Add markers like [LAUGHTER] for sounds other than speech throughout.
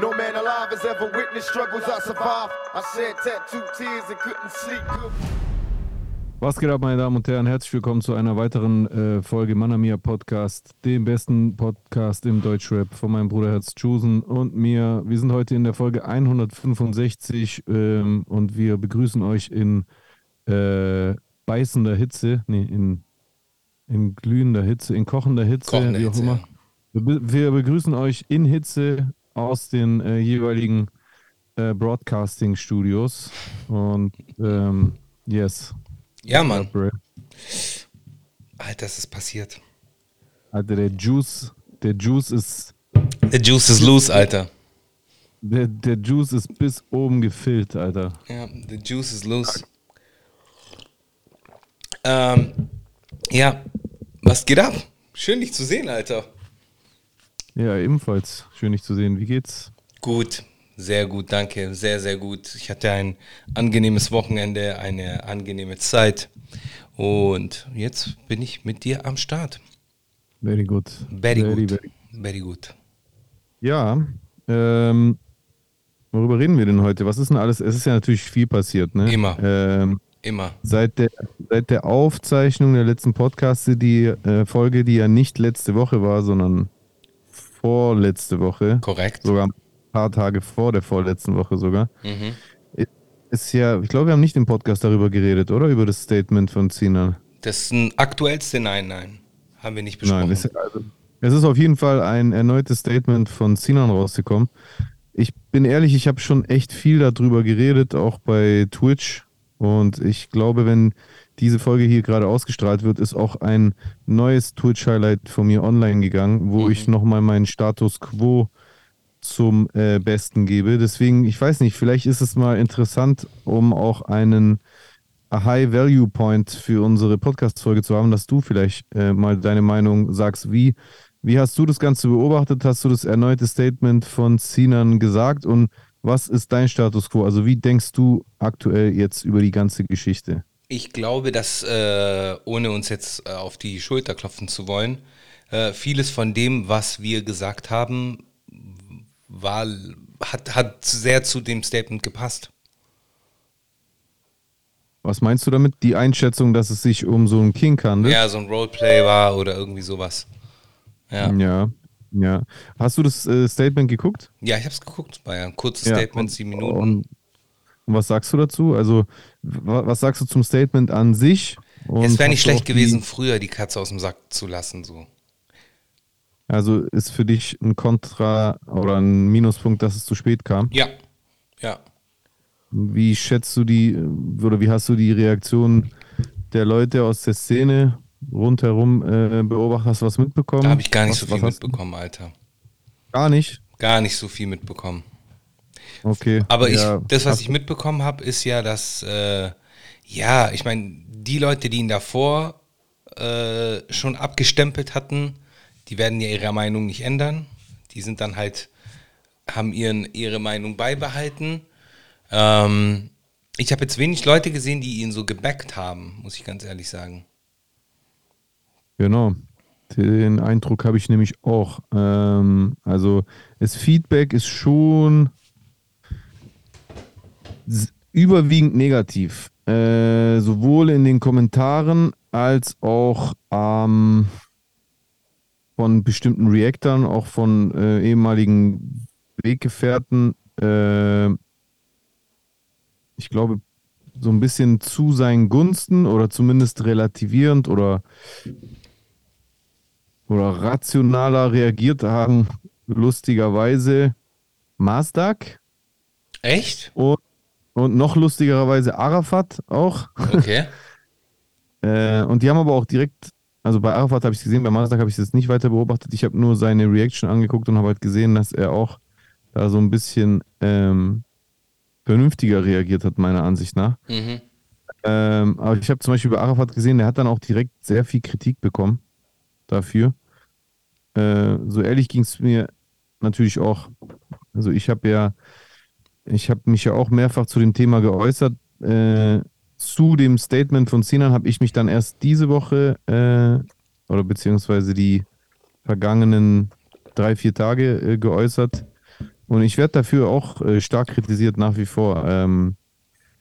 No man alive has ever witnessed struggles I survived. I shed tattooed tears and couldn't sleep. Was geht ab, meine Damen und Herren? Herzlich willkommen zu einer weiteren äh, Folge Manamia Podcast, dem besten Podcast im Deutschrap von meinem Bruder Herz Chusen und mir. Wir sind heute in der Folge 165 ähm, und wir begrüßen euch in äh, beißender Hitze, nee, in, in glühender Hitze, in kochender Hitze, Kochende wie auch Hitze, immer. Wir, be- wir begrüßen euch in Hitze aus den äh, jeweiligen äh, Broadcasting-Studios und ähm, yes. Ja, Mann. Alter, das ist passiert. Alter, der Juice, der Juice ist, The juice is loose, Alter. der, der Juice ist bis oben gefüllt, Alter. Ja, the juice is loose. Ähm, ja, was geht ab? Schön, dich zu sehen, Alter. Ja, ebenfalls. Schön, dich zu sehen. Wie geht's? Gut, sehr gut, danke. Sehr, sehr gut. Ich hatte ein angenehmes Wochenende, eine angenehme Zeit. Und jetzt bin ich mit dir am Start. Very good. Very, very- Very gut. Ja, ähm, worüber reden wir denn heute? Was ist denn alles? Es ist ja natürlich viel passiert, ne? Immer. Ähm, Immer. seit, der, seit der Aufzeichnung der letzten Podcasts, die äh, Folge, die ja nicht letzte Woche war, sondern vorletzte Woche, Korrekt. sogar ein paar Tage vor der vorletzten Woche sogar, Mhm. ist ja, ich glaube, wir haben nicht im Podcast darüber geredet, oder? Über das Statement von Sinan. Das ist ein aktuellste Nein, nein. Haben wir nicht besprochen. Nein, es, also, es ist auf jeden Fall ein erneutes Statement von Sinan rausgekommen. Ich bin ehrlich, ich habe schon echt viel darüber geredet, auch bei Twitch. Und ich glaube, wenn diese Folge hier gerade ausgestrahlt wird, ist auch ein neues Twitch-Highlight von mir online gegangen, wo ich nochmal meinen Status quo zum äh, Besten gebe. Deswegen, ich weiß nicht, vielleicht ist es mal interessant, um auch einen High-Value-Point für unsere Podcast-Folge zu haben, dass du vielleicht äh, mal deine Meinung sagst. Wie, wie hast du das Ganze beobachtet? Hast du das erneute Statement von Sinan gesagt? Und was ist dein Status quo? Also wie denkst du aktuell jetzt über die ganze Geschichte? Ich glaube, dass, äh, ohne uns jetzt äh, auf die Schulter klopfen zu wollen, äh, vieles von dem, was wir gesagt haben, war, hat, hat sehr zu dem Statement gepasst. Was meinst du damit? Die Einschätzung, dass es sich um so einen King handelt? Ja, so ein Roleplay war oder irgendwie sowas. Ja, Ja. ja. Hast du das äh, Statement geguckt? ja ich habe es geguckt. War ja ein kurzes Ja, Statement, und- sieben Minuten. Und, und was sagst du dazu? Also, was sagst du zum Statement an sich? Und es wäre nicht schlecht auch die- gewesen, früher die Katze aus dem Sack zu lassen. So. Also ist für dich ein Kontra oder ein Minuspunkt, dass es zu spät kam. Ja, ja. Wie schätzt du die oder wie hast du die Reaktion der Leute aus der Szene rundherum äh, beobachtet? Hast du was mitbekommen? Da habe ich gar nicht was, so viel mitbekommen, Alter. Gar nicht? Gar nicht so viel mitbekommen. Okay. Aber ich, ja. das, was ich mitbekommen habe, ist ja, dass, äh, ja, ich meine, die Leute, die ihn davor äh, schon abgestempelt hatten, die werden ja ihre Meinung nicht ändern. Die sind dann halt, haben ihren, ihre Meinung beibehalten. Ähm, ich habe jetzt wenig Leute gesehen, die ihn so gebackt haben, muss ich ganz ehrlich sagen. Genau. Den Eindruck habe ich nämlich auch. Ähm, also das Feedback ist schon überwiegend negativ. Äh, sowohl in den Kommentaren als auch ähm, von bestimmten Reactern, auch von äh, ehemaligen Weggefährten. Äh, ich glaube, so ein bisschen zu seinen Gunsten oder zumindest relativierend oder oder rationaler reagiert haben, lustigerweise Mazdak Echt? und, und noch lustigerweise Arafat auch. Okay. [LAUGHS] Äh, und die haben aber auch direkt, also bei Arafat habe ich es gesehen, bei Mazdak habe ich es jetzt nicht weiter beobachtet. Ich habe nur seine Reaction angeguckt und habe halt gesehen, dass er auch da so ein bisschen ähm, vernünftiger reagiert hat, meiner Ansicht nach. Mhm. Ähm, aber ich habe zum Beispiel bei Arafat gesehen, der hat dann auch direkt sehr viel Kritik bekommen dafür. Äh, so ehrlich ging es mir natürlich auch. Also ich habe ja, ich habe mich ja auch mehrfach zu dem Thema geäußert. Äh, zu dem Statement von Sinan habe ich mich dann erst diese Woche äh, oder beziehungsweise die vergangenen drei, vier Tage äh, geäußert. Und ich werde dafür auch äh, stark kritisiert nach wie vor. Ähm,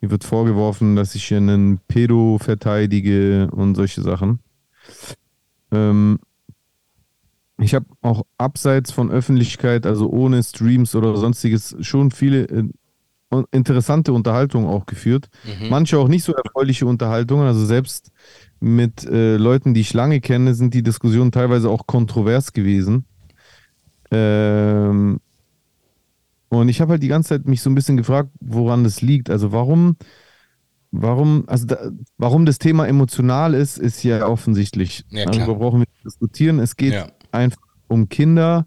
mir wird vorgeworfen, dass ich einen Pedo verteidige und solche Sachen. Ähm, ich habe auch abseits von Öffentlichkeit, also ohne Streams oder sonstiges, schon viele äh, interessante Unterhaltungen auch geführt. Mhm. Manche auch nicht so erfreuliche Unterhaltungen. Also selbst mit äh, Leuten, die ich lange kenne, sind die Diskussionen teilweise auch kontrovers gewesen. Ähm, und ich habe halt die ganze Zeit mich so ein bisschen gefragt, woran das liegt. Also warum, warum, also da, warum das Thema emotional ist, ist ja offensichtlich. Ja, also wir brauchen nicht diskutieren. Es geht Ja. Einfach um Kinder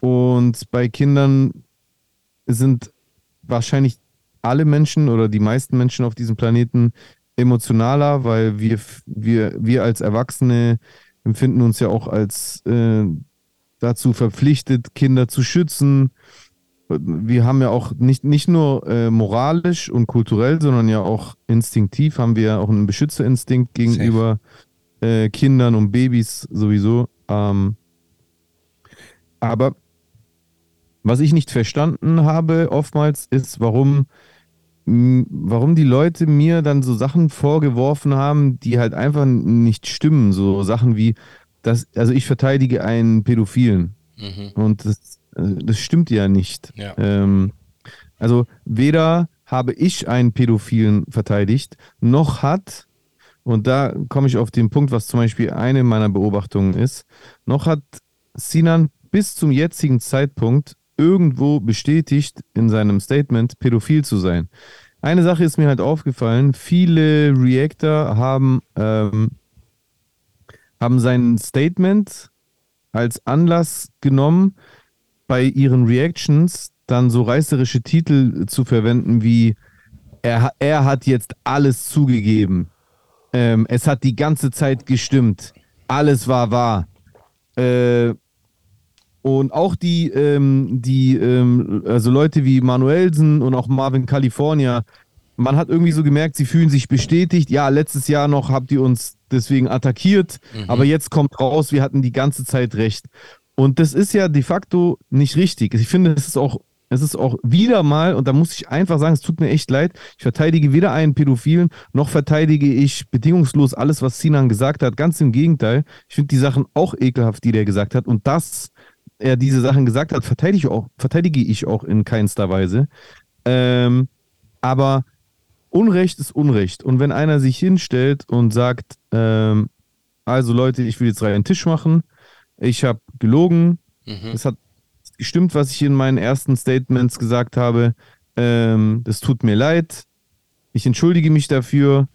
und bei Kindern sind wahrscheinlich alle Menschen oder die meisten Menschen auf diesem Planeten emotionaler, weil wir, wir, wir als Erwachsene empfinden uns ja auch als äh, dazu verpflichtet, Kinder zu schützen. Wir haben ja auch nicht, nicht nur äh, moralisch und kulturell, sondern ja auch instinktiv haben wir ja auch einen Beschützerinstinkt gegenüber äh, Kindern und Babys sowieso. Ähm, aber was ich nicht verstanden habe oftmals ist, warum, warum die Leute mir dann so Sachen vorgeworfen haben, die halt einfach nicht stimmen. So Sachen wie, dass, also ich verteidige einen Pädophilen. Mhm. Und das, äh, das stimmt ja nicht. Ja. Ähm, also weder habe ich einen Pädophilen verteidigt, noch hat, und da komme ich auf den Punkt, was zum Beispiel eine meiner Beobachtungen ist, noch hat Sinan bis zum jetzigen Zeitpunkt irgendwo bestätigt in seinem Statement, pädophil zu sein. Eine Sache ist mir halt aufgefallen, viele Reactor haben, ähm, haben sein Statement als Anlass genommen, bei ihren Reactions dann so reißerische Titel zu verwenden wie er, er hat jetzt alles zugegeben. Ähm, es hat die ganze Zeit gestimmt. Alles war wahr. Äh, und auch die, ähm, die ähm, also Leute wie Manuelsen und auch Marvin California, man hat irgendwie so gemerkt, sie fühlen sich bestätigt. Ja, letztes Jahr noch habt ihr uns deswegen attackiert, aber jetzt kommt raus, wir hatten die ganze Zeit recht. Und das ist ja de facto nicht richtig. Ich finde, es ist auch, es ist auch wieder mal, und da muss ich einfach sagen, es tut mir echt leid, ich verteidige weder einen Pädophilen, noch verteidige ich bedingungslos alles, was Sinan gesagt hat. Ganz im Gegenteil. Ich finde die Sachen auch ekelhaft, die der gesagt hat. Und dass er diese Sachen gesagt hat, verteidige ich auch, verteidige ich auch in keinster Weise. Ähm, aber Unrecht ist Unrecht. Und wenn einer sich hinstellt und sagt, ähm, also Leute, ich will jetzt rein einen Tisch machen, ich habe gelogen, Mhm. es hat gestimmt, was ich in meinen ersten Statements gesagt habe, ähm, das tut mir leid, ich entschuldige mich dafür,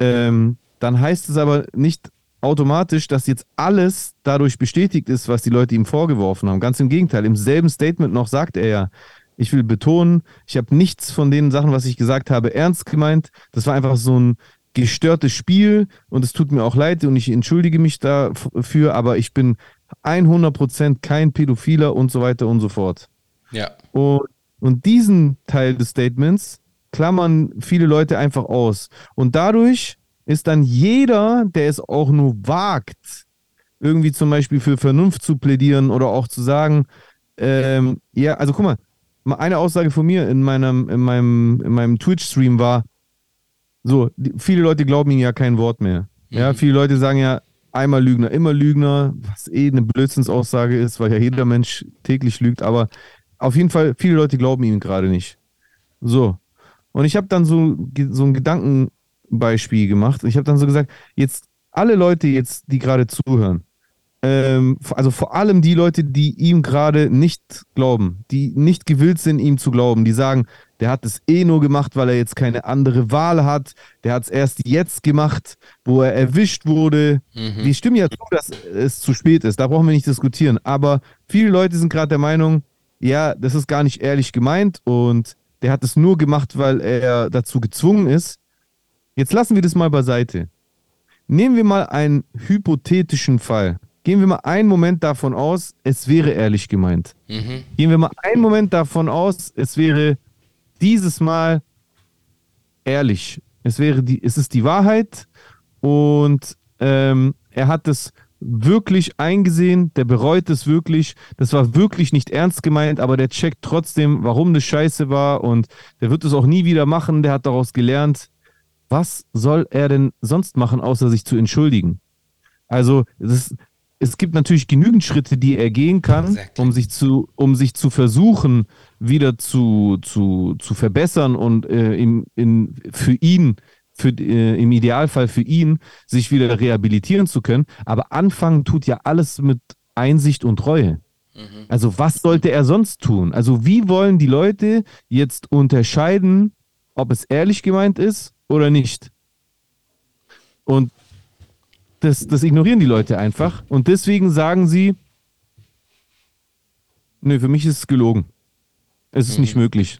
ähm, dann heißt es aber nicht automatisch, dass jetzt alles dadurch bestätigt ist, was die Leute ihm vorgeworfen haben. Ganz im Gegenteil, im selben Statement noch sagt er ja, ich will betonen, ich habe nichts von den Sachen, was ich gesagt habe, ernst gemeint. Das war einfach so ein gestörtes Spiel und es tut mir auch leid und ich entschuldige mich dafür, aber ich bin 100% kein Pädophiler und so weiter und so fort. Ja. Und, und diesen Teil des Statements klammern viele Leute einfach aus. Und dadurch ist dann jeder, der es auch nur wagt, irgendwie zum Beispiel für Vernunft zu plädieren oder auch zu sagen, ähm, ja, also guck mal, eine Aussage von mir in meinem, in meinem, in meinem Twitch-Stream war, so, die, viele Leute glauben ihnen ja kein Wort mehr. Ja, viele Leute sagen ja, einmal Lügner, immer Lügner, was eh eine Blödsinnsaussage ist, weil ja jeder Mensch täglich lügt, aber auf jeden Fall, viele Leute glauben ihm gerade nicht. So. Und ich habe dann so, so ein Gedankenbeispiel gemacht. Ich habe dann so gesagt, jetzt alle Leute jetzt, die gerade zuhören, ähm, also vor allem die Leute, die ihm gerade nicht glauben, die nicht gewillt sind, ihm zu glauben, die sagen, der hat es eh nur gemacht, weil er jetzt keine andere Wahl hat, der hat es erst jetzt gemacht, wo er erwischt wurde. Wir stimmen ja zu, dass es zu spät ist, da brauchen wir nicht diskutieren. Aber viele Leute sind gerade der Meinung, ja, das ist gar nicht ehrlich gemeint und der hat es nur gemacht, weil er dazu gezwungen ist. Jetzt lassen wir das mal beiseite. Nehmen wir mal einen hypothetischen Fall. Gehen wir mal einen Moment davon aus, es wäre ehrlich gemeint. Mhm. Gehen wir mal einen Moment davon aus, es wäre dieses Mal ehrlich. Es wäre die, es ist die Wahrheit und ähm, er hat es wirklich eingesehen, der bereut es wirklich. Das war wirklich nicht ernst gemeint, aber der checkt trotzdem, warum das scheiße war und der wird es auch nie wieder machen, der hat daraus gelernt. Was soll er denn sonst machen, außer sich zu entschuldigen? Also, es, es gibt natürlich genügend Schritte, die er gehen kann, Exactly. um sich zu, um sich zu versuchen, wieder zu, zu, zu verbessern und äh, in, in, für ihn, für, äh, im Idealfall für ihn, sich wieder rehabilitieren zu können. Aber anfangen tut ja alles mit Einsicht und Reue. Also was sollte er sonst tun? Also wie wollen die Leute jetzt unterscheiden, ob es ehrlich gemeint ist oder nicht? Und das, das ignorieren die Leute einfach. Und deswegen sagen sie, nö, für mich ist es gelogen. Es ist nicht möglich,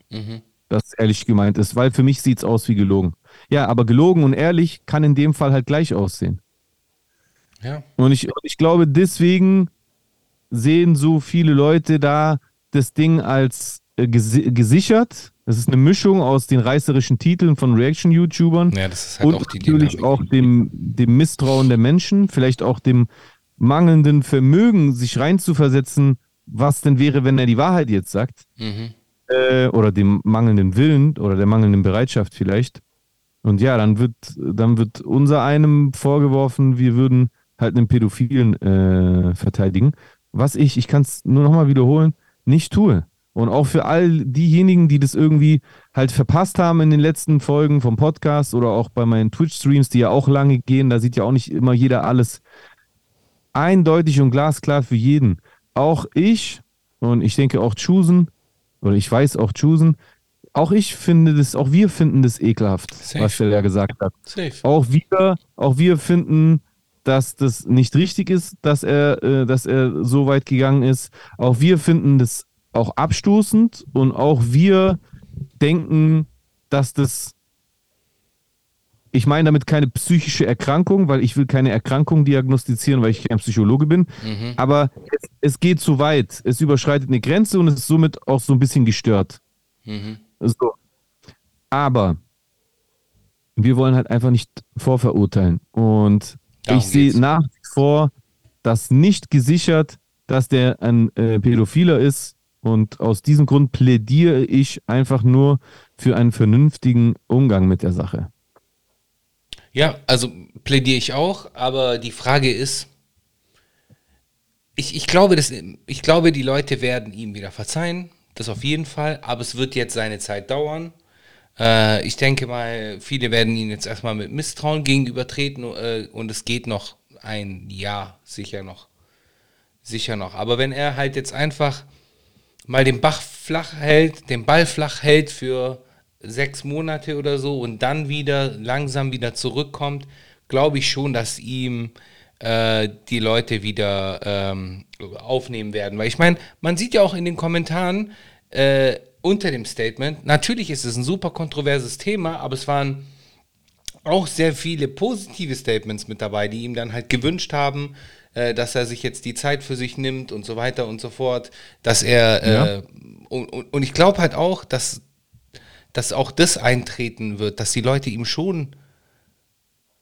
dass es ehrlich gemeint ist, weil für mich sieht es aus wie gelogen. Ja, aber gelogen und ehrlich kann in dem Fall halt gleich aussehen. Ja. Und ich, ich glaube, deswegen sehen so viele Leute da das Ding als äh, gesi gesichert. Das ist eine Mischung aus den reißerischen Titeln von Reaction-YouTubern Ja, halt und auch die natürlich Dynamik. auch dem, dem Misstrauen der Menschen, vielleicht auch dem mangelnden Vermögen, sich reinzuversetzen, was denn wäre, wenn er die Wahrheit jetzt sagt, Mhm. äh, oder dem mangelnden Willen oder der mangelnden Bereitschaft vielleicht. Und ja, dann wird, dann wird unser einem vorgeworfen, wir würden halt einen Pädophilen äh, verteidigen, was ich, ich kann es nur nochmal wiederholen, nicht tue. Und auch für all diejenigen, die das irgendwie halt verpasst haben in den letzten Folgen vom Podcast oder auch bei meinen Twitch-Streams, die ja auch lange gehen, da sieht ja auch nicht immer jeder alles eindeutig und glasklar für jeden. Auch ich und ich denke auch Chusen, oder ich weiß auch Chusen, auch ich finde das, auch wir finden das ekelhaft, Safe. was der ja gesagt hat. Safe. Auch wir, auch wir finden, dass das nicht richtig ist, dass er, äh, dass er so weit gegangen ist. Auch wir finden das auch abstoßend und auch wir denken, dass das ich meine damit keine psychische Erkrankung, weil ich will keine Erkrankung diagnostizieren, weil ich kein Psychologe bin. Mhm. Aber es, es geht zu weit. Es überschreitet eine Grenze und es ist somit auch so ein bisschen gestört. Mhm. So. Aber wir wollen halt einfach nicht vorverurteilen. Und Darum ich sehe nach wie vor das nicht gesichert, dass der ein äh, Pädophiler ist. Und aus diesem Grund plädiere ich einfach nur für einen vernünftigen Umgang mit der Sache. Ja, also plädiere ich auch, aber die Frage ist, ich, ich, glaube, das, ich glaube, die Leute werden ihm wieder verzeihen, das auf jeden Fall, aber es wird jetzt seine Zeit dauern. Äh, ich denke mal, viele werden ihn jetzt erstmal mit Misstrauen gegenübertreten äh, und es geht noch ein Jahr, sicher noch. Sicher noch. Aber wenn er halt jetzt einfach mal den Bach flach hält, den Ball flach hält für sechs Monate oder so und dann wieder langsam wieder zurückkommt, glaube ich schon, dass ihm äh, die Leute wieder ähm, aufnehmen werden. Weil ich meine, man sieht ja auch in den Kommentaren äh, unter dem Statement, natürlich ist es ein super kontroverses Thema, aber es waren auch sehr viele positive Statements mit dabei, die ihm dann halt gewünscht haben, dass er sich jetzt die Zeit für sich nimmt und so weiter und so fort, dass er äh, und, und, und ich glaube halt auch, dass, dass auch das eintreten wird, dass die Leute ihm schon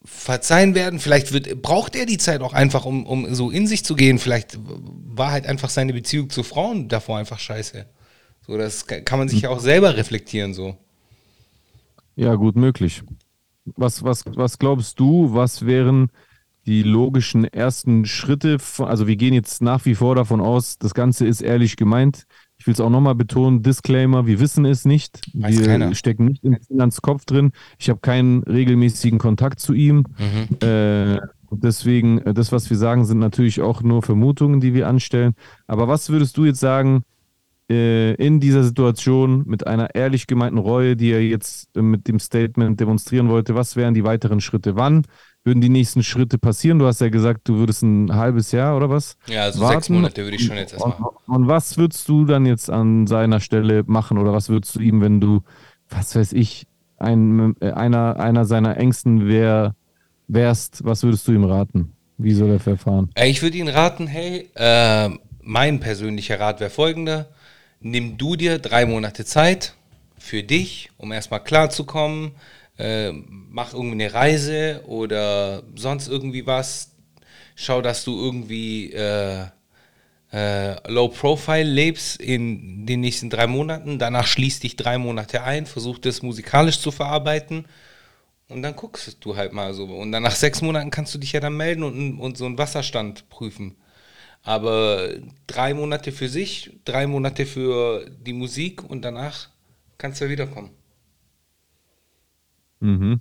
verzeihen werden. Vielleicht wird, braucht er die Zeit auch einfach, um, um so in sich zu gehen. Vielleicht war halt einfach seine Beziehung zu Frauen davor einfach scheiße. So, das kann man sich ja auch selber reflektieren so. Ja, gut möglich. Was, was, was glaubst du, was wären die logischen ersten Schritte? Also wir gehen jetzt nach wie vor davon aus, das Ganze ist ehrlich gemeint. Ich will es auch nochmal betonen, Disclaimer, wir wissen es nicht. Weiß wir keiner. stecken nicht in Sinans Kopf drin. Ich habe keinen regelmäßigen Kontakt zu ihm. Äh, und deswegen, äh, das, was wir sagen, sind natürlich auch nur Vermutungen, die wir anstellen. Aber was würdest du jetzt sagen, äh, in dieser Situation mit einer ehrlich gemeinten Reue, die er jetzt äh, mit dem Statement demonstrieren wollte, was wären die weiteren Schritte? Wann würden die nächsten Schritte passieren? Du hast ja gesagt, du würdest ein halbes Jahr oder was? Ja, also sechs Monate würde ich schon jetzt erstmal. Und, und was würdest du dann jetzt an seiner Stelle machen oder was würdest du ihm, wenn du, was weiß ich, ein, äh, einer, einer seiner Ängsten wär, wärst, was würdest du ihm raten? Wie soll er verfahren? Äh, Ich würde Ihnen raten, hey, äh, mein persönlicher Rat wäre folgender. Nimm du dir drei Monate Zeit für dich, um erstmal klarzukommen. Äh, mach irgendwie eine Reise oder sonst irgendwie was. schau, dass du irgendwie äh, äh, Low Profile lebst in den nächsten drei Monaten, danach schließt dich drei Monate ein, versuch das musikalisch zu verarbeiten und dann guckst du halt mal so. Und dann nach sechs Monaten kannst du dich ja dann melden und, und so einen Wasserstand prüfen. Aber drei Monate für sich, drei Monate für die Musik und danach kannst du ja wiederkommen. Mhm.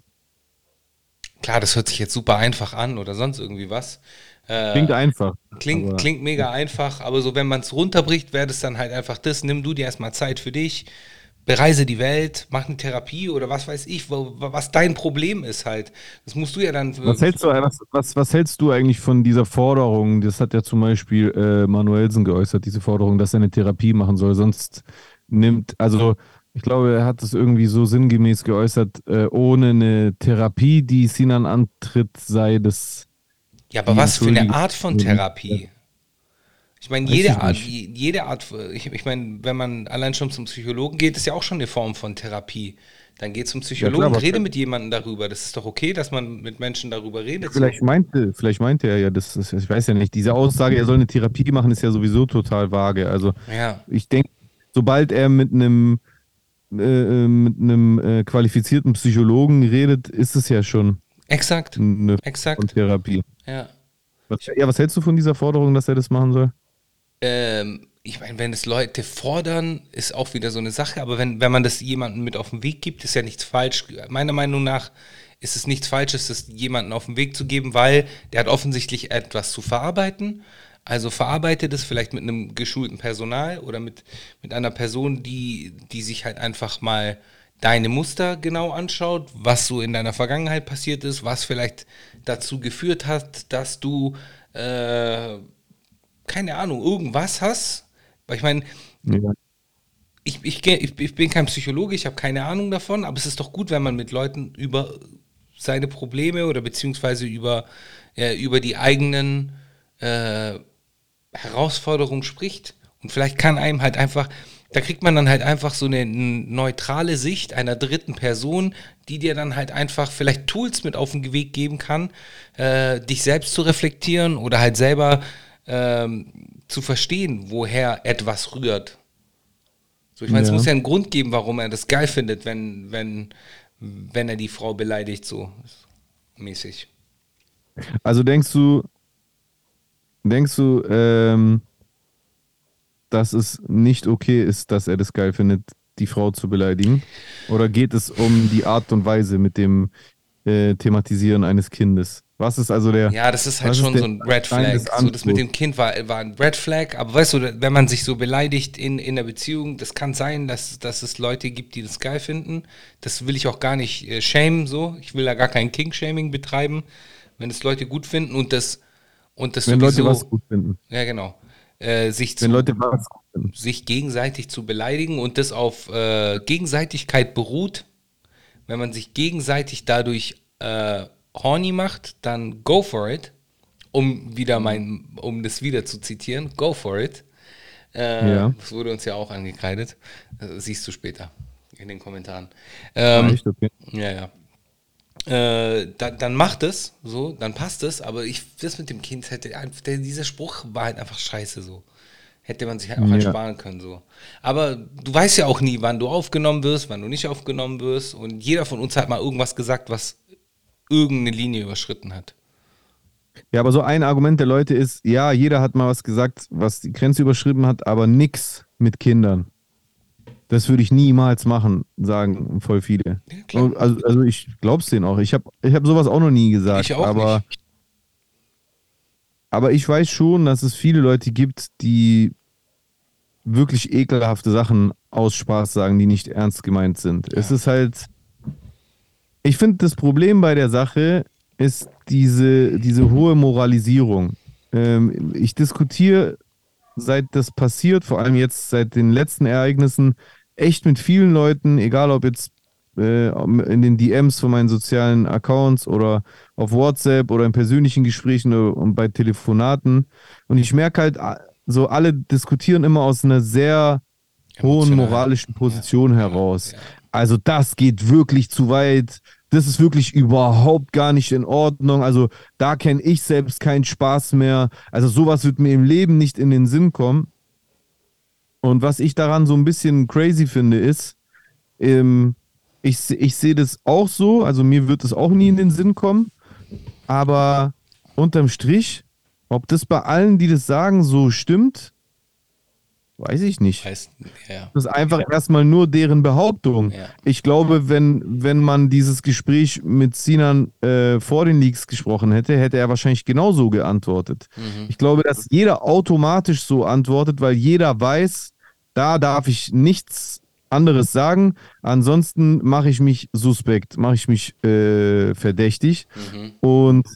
Klar, das hört sich jetzt super einfach an oder sonst irgendwie was. Äh, Klingt einfach. Klingt, klingt mega einfach, aber so, wenn man es runterbricht, wäre das dann halt einfach das. Nimm du dir erstmal Zeit für dich, bereise die Welt, mach eine Therapie oder was weiß ich, wo, was dein Problem ist halt. Das musst du ja dann. Was hältst, du, was, was, was hältst du eigentlich von dieser Forderung? Das hat ja zum Beispiel äh, Manuelsen geäußert, diese Forderung, dass er eine Therapie machen soll. Sonst nimmt, also ich glaube, er hat es irgendwie so sinngemäß geäußert, äh, ohne eine Therapie, die Sinan antritt, sei das. Ja, aber was für eine Art von Therapie? Ich meine, jede ich Art, jede Art, ich, ich meine, wenn man allein schon zum Psychologen geht, ist ja auch schon eine Form von Therapie. Dann geh zum Psychologen, aber- rede mit jemandem darüber. Das ist doch okay, dass man mit Menschen darüber redet. Vielleicht meinte, vielleicht meinte er ja, das ist, ich weiß ja nicht, diese Aussage, er soll eine Therapie machen, ist ja sowieso total vage. Also Ja. ich denke, sobald er mit einem äh, äh, mit einem äh, qualifizierten Psychologen redet, ist es ja schon Exakt, eine exakt. Therapie. Ja. Was, ja, was hältst du von dieser Forderung, dass er das machen soll? Ähm, ich meine, wenn es Leute fordern, ist auch wieder so eine Sache, aber wenn, wenn man das jemandem mit auf den Weg gibt, ist ja nichts falsch. Meiner Meinung nach ist es nichts Falsches, das jemanden auf den Weg zu geben, weil der hat offensichtlich etwas zu verarbeiten. Also verarbeite das vielleicht mit einem geschulten Personal oder mit, mit einer Person, die, die sich halt einfach mal deine Muster genau anschaut, was so in deiner Vergangenheit passiert ist, was vielleicht dazu geführt hat, dass du äh, keine Ahnung, irgendwas hast. Weil ich meine, Ja. ich, ich, ich, bin kein Psychologe, ich habe keine Ahnung davon, aber es ist doch gut, wenn man mit Leuten über seine Probleme oder beziehungsweise über, äh, über die eigenen äh, Herausforderungen spricht. Und vielleicht kann einem halt einfach, da kriegt man dann halt einfach so eine neutrale Sicht einer dritten Person, die dir dann halt einfach vielleicht Tools mit auf den Weg geben kann, äh, dich selbst zu reflektieren oder halt selber ähm, zu verstehen, woher etwas rührt. So, ich meine, es Ja. muss ja einen Grund geben, warum er das geil findet, wenn, wenn, wenn er die Frau beleidigt, so mäßig. Also denkst du, denkst du, ähm, dass es nicht okay ist, dass er das geil findet, die Frau zu beleidigen? Oder geht es um die Art und Weise mit dem äh, Thematisieren eines Kindes? Was ist also der. Ja, das ist halt schon der so ein Red Flag. So, das mit dem Kind war, war ein Red Flag, aber weißt du, wenn man sich so beleidigt in, in der Beziehung, das kann sein, dass, dass es Leute gibt, die das geil finden. Das will ich auch gar nicht äh, shamen, so. Ich will da gar kein King-Shaming betreiben, wenn es Leute gut finden und das, und das Wenn Leute sowieso, was gut finden. ja genau, äh, sich Wenn zu, Leute was gut finden. sich gegenseitig zu beleidigen und das auf äh, Gegenseitigkeit beruht, wenn man sich gegenseitig dadurch äh, horny macht, dann go for it. Um wieder mein, um das wieder zu zitieren, go for it. Äh, Ja. Das wurde uns ja auch angekreidet. Äh, siehst du später in den Kommentaren. Ähm, Echt? Okay. ja, ja. Äh, dann, dann macht es, so, dann passt es, aber ich, das mit dem Kind hätte, dieser Spruch war halt einfach scheiße, so. Hätte man sich halt auch Ja. ersparen können, so. Aber du weißt ja auch nie, wann du aufgenommen wirst, wann du nicht aufgenommen wirst und jeder von uns hat mal irgendwas gesagt, was irgendeine Linie überschritten hat. Ja, aber so ein Argument der Leute ist, ja, jeder hat mal was gesagt, was die Grenze überschritten hat, aber nix mit Kindern. Das würde ich niemals machen, sagen voll viele. Ja. Also, also ich glaub's denen auch. Ich habe ich hab sowas auch noch nie gesagt. Ich auch aber, nicht. aber ich weiß schon, dass es viele Leute gibt, die wirklich ekelhafte Sachen aus Spaß sagen, die nicht ernst gemeint sind. Es ist halt. Ich finde, das Problem bei der Sache ist diese, diese hohe Moralisierung. Ähm, ich diskutiere, seit das passiert, vor allem jetzt seit den letzten Ereignissen, echt mit vielen Leuten, egal ob jetzt äh, in den DMs von meinen sozialen Accounts oder auf WhatsApp oder in persönlichen Gesprächen und bei Telefonaten. Und ich merke halt, so alle diskutieren immer aus einer sehr hohen moralischen Position Ja, heraus. ja. Also das geht wirklich zu weit das ist wirklich überhaupt gar nicht in Ordnung. Also da kenne ich selbst keinen Spaß mehr. Also sowas wird mir im Leben nicht in den Sinn kommen. Und was ich daran so ein bisschen crazy finde, ist, ähm, ich, ich sehe das auch so, also mir wird es auch nie in den Sinn kommen, aber unterm Strich, ob das bei allen, die das sagen, so stimmt, weiß ich nicht. Weiß, ja. Das ist einfach erstmal nur deren Behauptung. Ja. Ich glaube, wenn, wenn man dieses Gespräch mit Sinan äh, vor den Leaks gesprochen hätte, hätte er wahrscheinlich genauso geantwortet. Ich glaube, dass jeder automatisch so antwortet, weil jeder weiß, da darf ich nichts anderes sagen. Ansonsten mache ich mich suspekt, mache ich mich äh, verdächtig. Und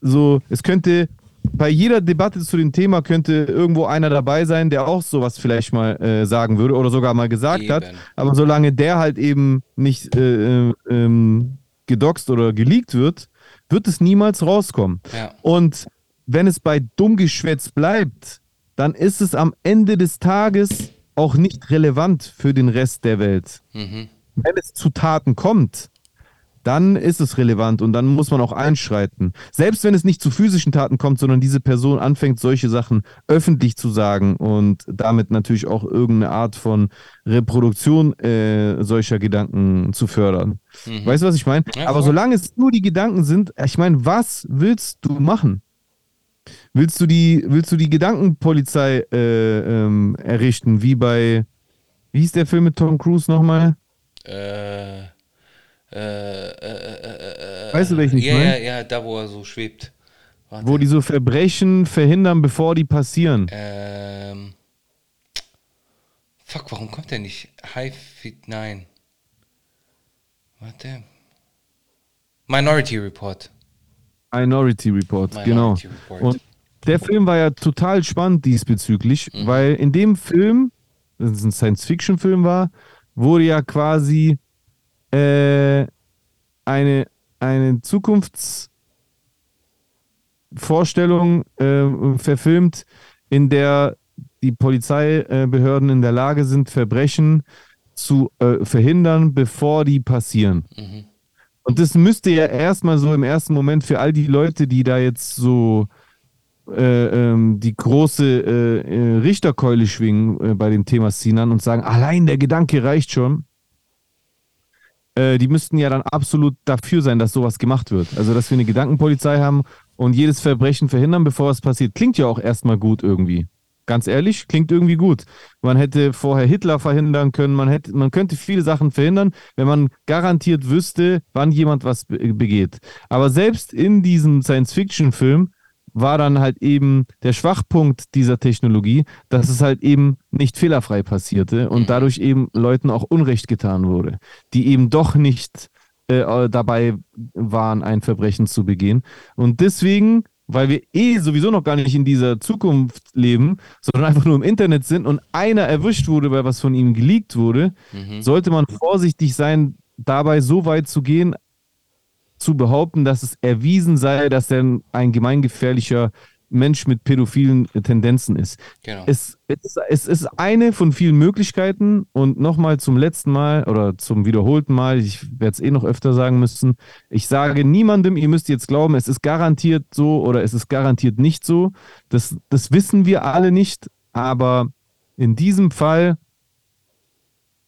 so, es könnte bei jeder Debatte zu dem Thema könnte irgendwo einer dabei sein, der auch sowas vielleicht mal äh, sagen würde oder sogar mal gesagt hat. Eben. Aber solange der halt eben nicht äh, äh, ähm, gedoxt oder geleakt wird, wird es niemals rauskommen. Ja. Und wenn es bei Dummgeschwätz bleibt, dann ist es am Ende des Tages auch nicht relevant für den Rest der Welt. Mhm. Wenn es zu Taten kommt, dann ist es relevant und dann muss man auch einschreiten. Selbst wenn es nicht zu physischen Taten kommt, sondern diese Person anfängt, solche Sachen öffentlich zu sagen und damit natürlich auch irgendeine Art von Reproduktion äh, solcher Gedanken zu fördern. Weißt du, was ich meine? Ja, Aber solange es nur die Gedanken sind, ich meine, was willst du machen? Willst du die, willst du die Gedankenpolizei äh, ähm, errichten, wie bei, wie hieß der Film mit Tom Cruise nochmal? Äh, äh, äh, äh, äh, Weißt du, welchen ich ja, meine? ja, ja, da wo er so schwebt. Warte. Wo die so Verbrechen verhindern, bevor die passieren. Ähm. Fuck, warum kommt der nicht? High Fit, nein. Warte. Minority Report. Minority Report, Minority genau. Report. Und der Film war ja total spannend diesbezüglich, Mhm. weil in dem Film, das ein Science-Fiction-Film war, wurde ja quasi äh, eine, eine Zukunftsvorstellung äh, verfilmt, in der die Polizeibehörden in der Lage sind, Verbrechen zu äh, verhindern, bevor die passieren. Mhm. Und das müsste ja erstmal so im ersten Moment für all die Leute, die da jetzt so äh, ähm, die große äh, äh, Richterkeule schwingen äh, bei dem Thema Sinan und sagen, allein der Gedanke reicht schon. Äh, die müssten ja dann absolut dafür sein, dass sowas gemacht wird. Also, dass wir eine Gedankenpolizei haben und jedes Verbrechen verhindern, bevor es passiert. Klingt ja auch erstmal gut irgendwie. Ganz ehrlich, klingt irgendwie gut. Man hätte vorher Hitler verhindern können, man, hätte, man könnte viele Sachen verhindern, wenn man garantiert wüsste, wann jemand was be begeht. Aber selbst in diesem Science-Fiction-Film war dann halt eben der Schwachpunkt dieser Technologie, dass es halt eben nicht fehlerfrei passierte und dadurch eben Leuten auch Unrecht getan wurde, die eben doch nicht äh, dabei waren, ein Verbrechen zu begehen. Und deswegen, weil wir eh sowieso noch gar nicht in dieser Zukunft leben, sondern einfach nur im Internet sind und einer erwischt wurde, weil was von ihm geleakt wurde, sollte man vorsichtig sein, dabei so weit zu gehen, zu behaupten, dass es erwiesen sei, dass er ein gemeingefährlicher Mensch mit pädophilen Tendenzen ist. Genau. Es, es, es ist eine von vielen Möglichkeiten und nochmal zum letzten Mal oder zum wiederholten Mal, ich werde es eh noch öfter sagen müssen, ich sage niemandem, ihr müsst jetzt glauben, es ist garantiert so oder es ist garantiert nicht so. Das, das wissen wir alle nicht, aber in diesem Fall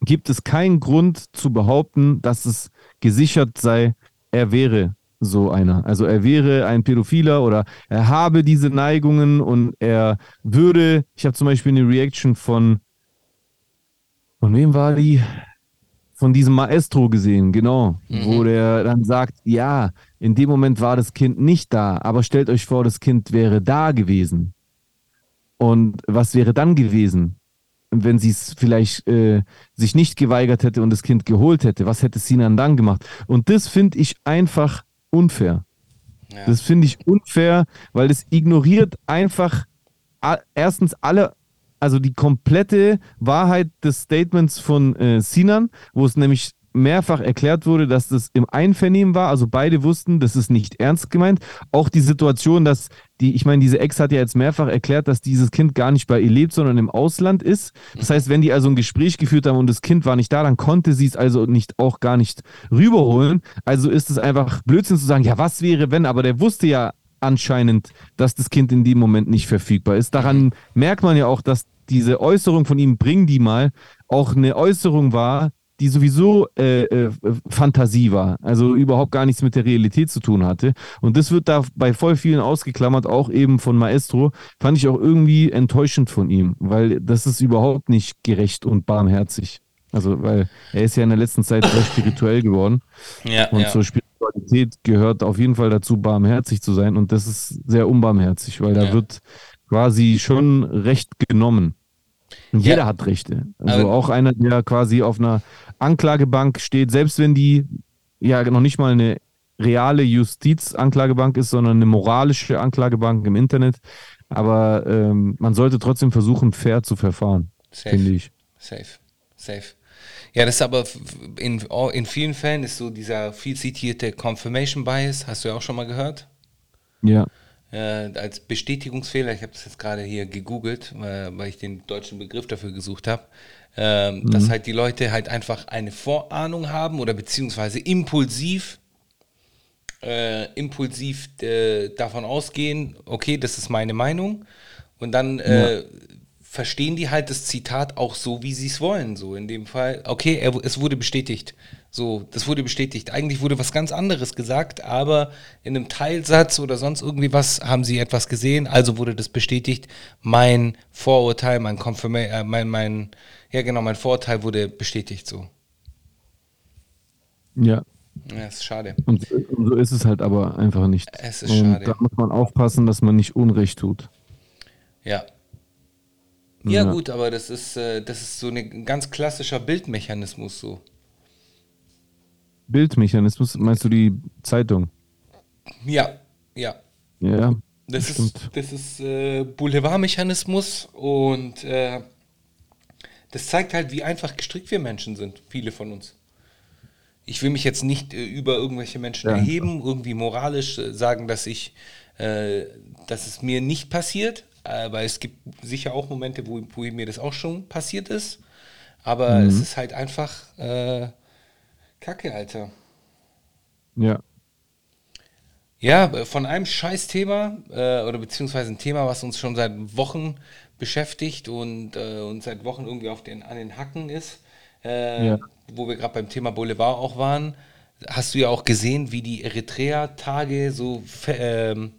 gibt es keinen Grund zu behaupten, dass es gesichert sei, er wäre so einer. Also er wäre ein Pädophiler oder er habe diese Neigungen und er würde, ich habe zum Beispiel eine Reaction von, von wem war die? Von diesem Maestro gesehen, genau, wo der dann sagt, ja, in dem Moment war das Kind nicht da, aber stellt euch vor, das Kind wäre da gewesen. Und was wäre dann gewesen? Wenn sie es vielleicht äh, sich nicht geweigert hätte und das Kind geholt hätte, was hätte Sinan dann gemacht? Und das finde ich einfach unfair. Ja. Das finde ich unfair, weil das ignoriert einfach erstens alle, also die komplette Wahrheit des Statements von äh, Sinan, wo es nämlich mehrfach erklärt wurde, dass das im Einvernehmen war. Also beide wussten, das ist nicht ernst gemeint. Auch die Situation, dass die, ich meine, diese Ex hat ja jetzt mehrfach erklärt, dass dieses Kind gar nicht bei ihr lebt, sondern im Ausland ist. Das heißt, wenn die also ein Gespräch geführt haben und das Kind war nicht da, dann konnte sie es also nicht auch gar nicht rüberholen. Also ist es einfach Blödsinn zu sagen, ja, was wäre, wenn? Aber der wusste ja anscheinend, dass das Kind in dem Moment nicht verfügbar ist. Daran merkt man ja auch, dass diese Äußerung von ihm, bring die mal, auch eine Äußerung war, die sowieso äh, äh, Fantasie war, also überhaupt gar nichts mit der Realität zu tun hatte. Und das wird da bei voll vielen ausgeklammert, auch eben von Maestro. Fand ich auch irgendwie enttäuschend von ihm, weil das ist überhaupt nicht gerecht und barmherzig. Also, weil er ist ja in der letzten Zeit sehr spirituell geworden. Ja, und ja. zur Spiritualität gehört auf jeden Fall dazu, barmherzig zu sein. Und das ist sehr unbarmherzig, weil da Ja. wird quasi schon Recht genommen. Und Ja. jeder hat Rechte. Also Aber- auch einer, der quasi auf einer Anklagebank steht, selbst wenn die ja noch nicht mal eine reale Justizanklagebank ist, sondern eine moralische Anklagebank im Internet. Aber ähm, man sollte trotzdem versuchen, fair zu verfahren, finde ich. Safe. Safe. Ja, das ist aber in, in vielen Fällen ist so dieser viel zitierte Confirmation Bias, hast du ja auch schon mal gehört? Ja. Äh, als Bestätigungsfehler, ich habe das jetzt gerade hier gegoogelt, äh, weil ich den deutschen Begriff dafür gesucht habe, ähm, dass halt die Leute halt einfach eine Vorahnung haben oder beziehungsweise impulsiv äh, impulsiv äh, davon ausgehen, okay, das ist meine Meinung und dann äh, verstehen die halt das Zitat auch so, wie sie es wollen. So in dem Fall, okay, er, es wurde bestätigt. So, das wurde bestätigt. Eigentlich wurde was ganz anderes gesagt, aber in einem Teilsatz oder sonst irgendwie was haben sie etwas gesehen, also wurde das bestätigt. Mein Vorurteil, mein Confirma äh, mein, mein, ja genau, mein Vorurteil wurde bestätigt so. Ja. Ja, ist schade. Und, und so ist es halt aber einfach nicht. Es ist und schade. da muss man aufpassen, dass man nicht Unrecht tut. Ja. Ja, Ja. gut, aber das ist, äh, das ist so ein ganz klassischer Bildmechanismus so. Bildmechanismus, meinst du die Zeitung? Ja, ja. Ja. Das stimmt. ist, das ist äh, Boulevardmechanismus und äh, das zeigt halt, wie einfach gestrickt wir Menschen sind, viele von uns. Ich will mich jetzt nicht äh, über irgendwelche Menschen Ja. erheben, irgendwie moralisch äh, sagen, dass ich, äh, dass es mir nicht passiert, weil es gibt sicher auch Momente, wo, wo mir das auch schon passiert ist. Aber Mhm. es ist halt einfach äh, Kacke, Alter. Ja. Ja, äh, von einem Scheißthema äh, oder beziehungsweise ein Thema, was uns schon seit Wochen beschäftigt und äh, uns seit Wochen irgendwie auf den, an den Hacken ist, äh, Ja. wo wir gerade beim Thema Boulevard auch waren, hast du ja auch gesehen, wie die Eritrea-Tage so ähm,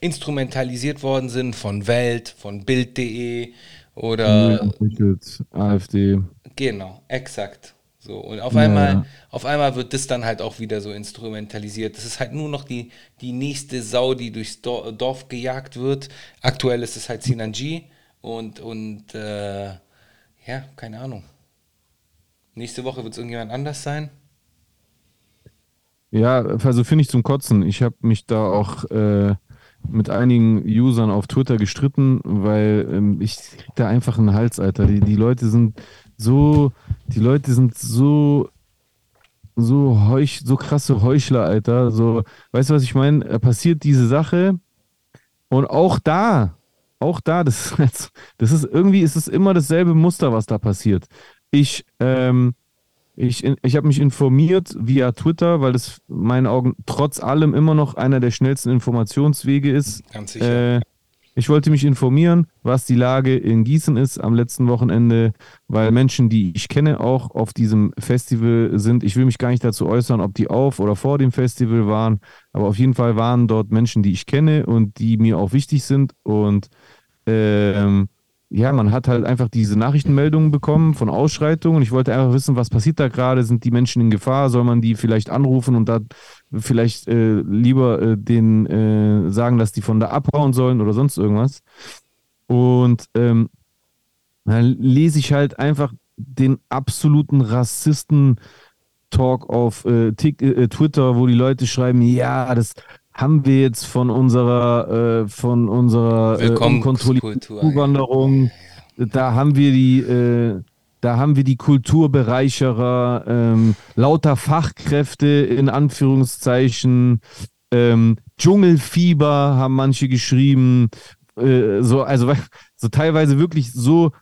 instrumentalisiert worden sind von Welt, von Bild.de oder entwickelt, AfD. Genau, exakt. So, und auf einmal, ja. auf einmal wird das dann halt auch wieder so instrumentalisiert. Das ist halt nur noch die, die nächste Sau, die durchs Dor- Dorf gejagt wird. Aktuell ist es halt Sinanji und, und äh, ja, keine Ahnung. Nächste Woche wird es irgendjemand anders sein. Ja, also finde ich zum Kotzen. Ich habe mich da auch äh, mit einigen Usern auf Twitter gestritten, weil ähm, ich da einfach einen Hals, Alter. Die, die Leute sind so, die Leute sind so, so heuch, so krasse Heuchler, Alter. So, weißt du, was ich meine? Passiert diese Sache und auch da, auch da, das ist, das ist irgendwie, ist es immer dasselbe Muster, was da passiert. Ich, ähm, ich, ich habe mich informiert via Twitter, weil das in meinen Augen trotz allem immer noch einer der schnellsten Informationswege ist. Ganz sicher. Äh, ich wollte mich informieren, was die Lage in Gießen ist am letzten Wochenende, weil Menschen, die ich kenne, auch auf diesem Festival sind. Ich will mich gar nicht dazu äußern, ob die auf oder vor dem Festival waren, aber auf jeden Fall waren dort Menschen, die ich kenne und die mir auch wichtig sind. Und ähm, ja, man hat halt einfach diese Nachrichtenmeldungen bekommen von Ausschreitungen. Ich wollte einfach wissen, was passiert da gerade? Sind die Menschen in Gefahr? Soll man die vielleicht anrufen und da vielleicht äh, lieber äh, denen äh, sagen, dass die von da abhauen sollen oder sonst irgendwas? Und ähm, dann lese ich halt einfach den absoluten Rassisten-Talk auf äh, äh, Twitter, wo die Leute schreiben, ja, das haben wir jetzt von unserer, äh, von unserer äh, unkontrollierten. Zuwanderung, da haben wir die, äh, da haben wir die Kulturbereicherer, ähm, lauter Fachkräfte in Anführungszeichen, ähm, Dschungelfieber haben manche geschrieben, äh, so, also [LAUGHS] so teilweise wirklich so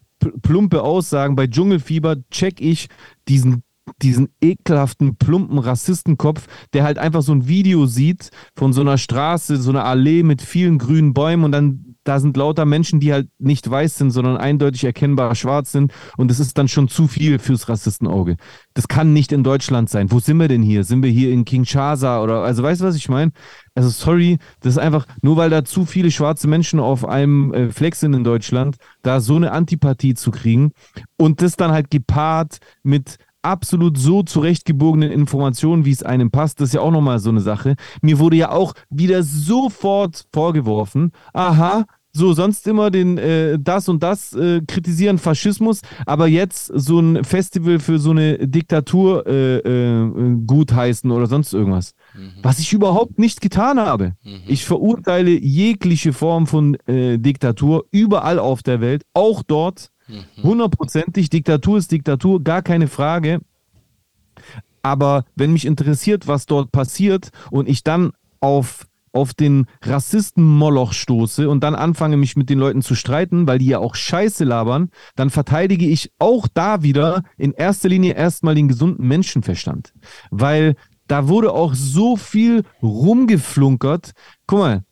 plumpe Aussagen. Bei Dschungelfieber check ich diesen diesen ekelhaften, plumpen Rassistenkopf, der halt einfach so ein Video sieht von so einer Straße, so einer Allee mit vielen grünen Bäumen und dann da sind lauter Menschen, die halt nicht weiß sind, sondern eindeutig erkennbar schwarz sind. Und das ist dann schon zu viel fürs Rassistenauge. Das kann nicht in Deutschland sein. Wo sind wir denn hier? Sind wir hier in Kinshasa oder, also weißt du, was ich meine? Also sorry, das ist einfach, nur weil da zu viele schwarze Menschen auf einem äh, Fleck sind in Deutschland, da so eine Antipathie zu kriegen und das dann halt gepaart mit absolut so zurechtgebogenen Informationen, wie es einem passt, das ist ja auch nochmal so eine Sache. Mir wurde ja auch wieder sofort vorgeworfen, aha, so sonst immer den äh, das und das äh, kritisieren Faschismus, aber jetzt so ein Festival für so eine Diktatur äh, äh gutheißen oder sonst irgendwas. Mhm. Was ich überhaupt nicht getan habe. Mhm. Ich verurteile jegliche Form von äh, Diktatur überall auf der Welt, auch dort. Mhm. Hundertprozentig. Diktatur ist Diktatur, gar keine Frage. Aber wenn mich interessiert, was dort passiert und ich dann auf auf den Rassisten-Moloch stoße und dann anfange, mich mit den Leuten zu streiten, weil die ja auch Scheiße labern, dann verteidige ich auch da wieder in erster Linie erstmal den gesunden Menschenverstand. Weil da wurde auch so viel rumgeflunkert. Guck mal,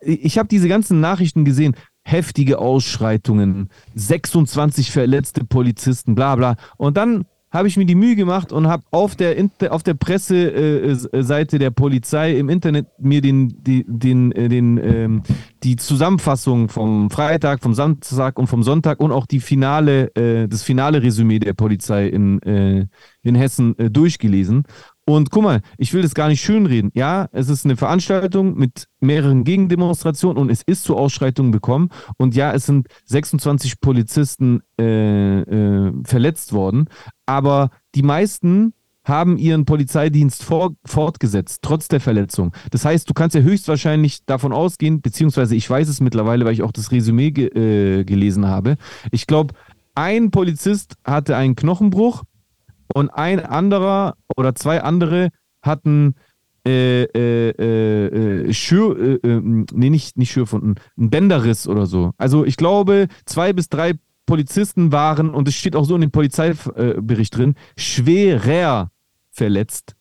ich habe diese ganzen Nachrichten gesehen. Heftige Ausschreitungen, 26 verletzte Polizisten, bla bla. Und dann habe ich mir die Mühe gemacht und habe auf der, auf der Presseseite der Polizei im Internet mir den, die, den, äh, den, ähm, die Zusammenfassung vom Freitag, vom Samstag und vom Sonntag und auch die finale, äh, das finale Resümee der Polizei in, äh, in Hessen äh, durchgelesen. Und guck mal, ich will das gar nicht schönreden. Ja, es ist eine Veranstaltung mit mehreren Gegendemonstrationen und es ist zu Ausschreitungen gekommen. Und ja, es sind 26 Polizisten äh, äh, verletzt worden. Aber die meisten haben ihren Polizeidienst vor, fortgesetzt, trotz der Verletzung. Das heißt, du kannst ja höchstwahrscheinlich davon ausgehen, beziehungsweise ich weiß es mittlerweile, weil ich auch das Resümee ge äh, gelesen habe. Ich glaube, ein Polizist hatte einen Knochenbruch und ein anderer oder zwei andere hatten äh, äh, äh, Schür, äh, äh, nee, nicht, nicht Schürfunden, ein Bänderriss oder so. Also ich glaube, zwei bis drei Polizisten waren, und es steht auch so in dem Polizeibericht drin, schwerer verletzt.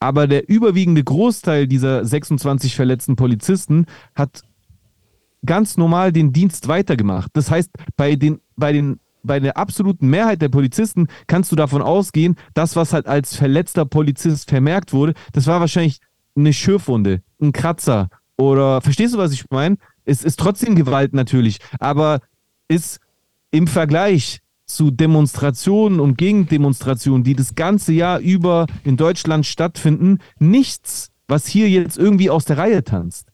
Aber der überwiegende Großteil dieser 26 verletzten Polizisten hat ganz normal den Dienst weitergemacht. Das heißt, bei den, bei den bei der absoluten Mehrheit der Polizisten kannst du davon ausgehen, das, was halt als verletzter Polizist vermerkt wurde, das war wahrscheinlich eine Schürfwunde, ein Kratzer oder, verstehst du, was ich meine? Es ist trotzdem Gewalt natürlich, aber ist im Vergleich zu Demonstrationen und Gegendemonstrationen, die das ganze Jahr über in Deutschland stattfinden, nichts, was hier jetzt irgendwie aus der Reihe tanzt.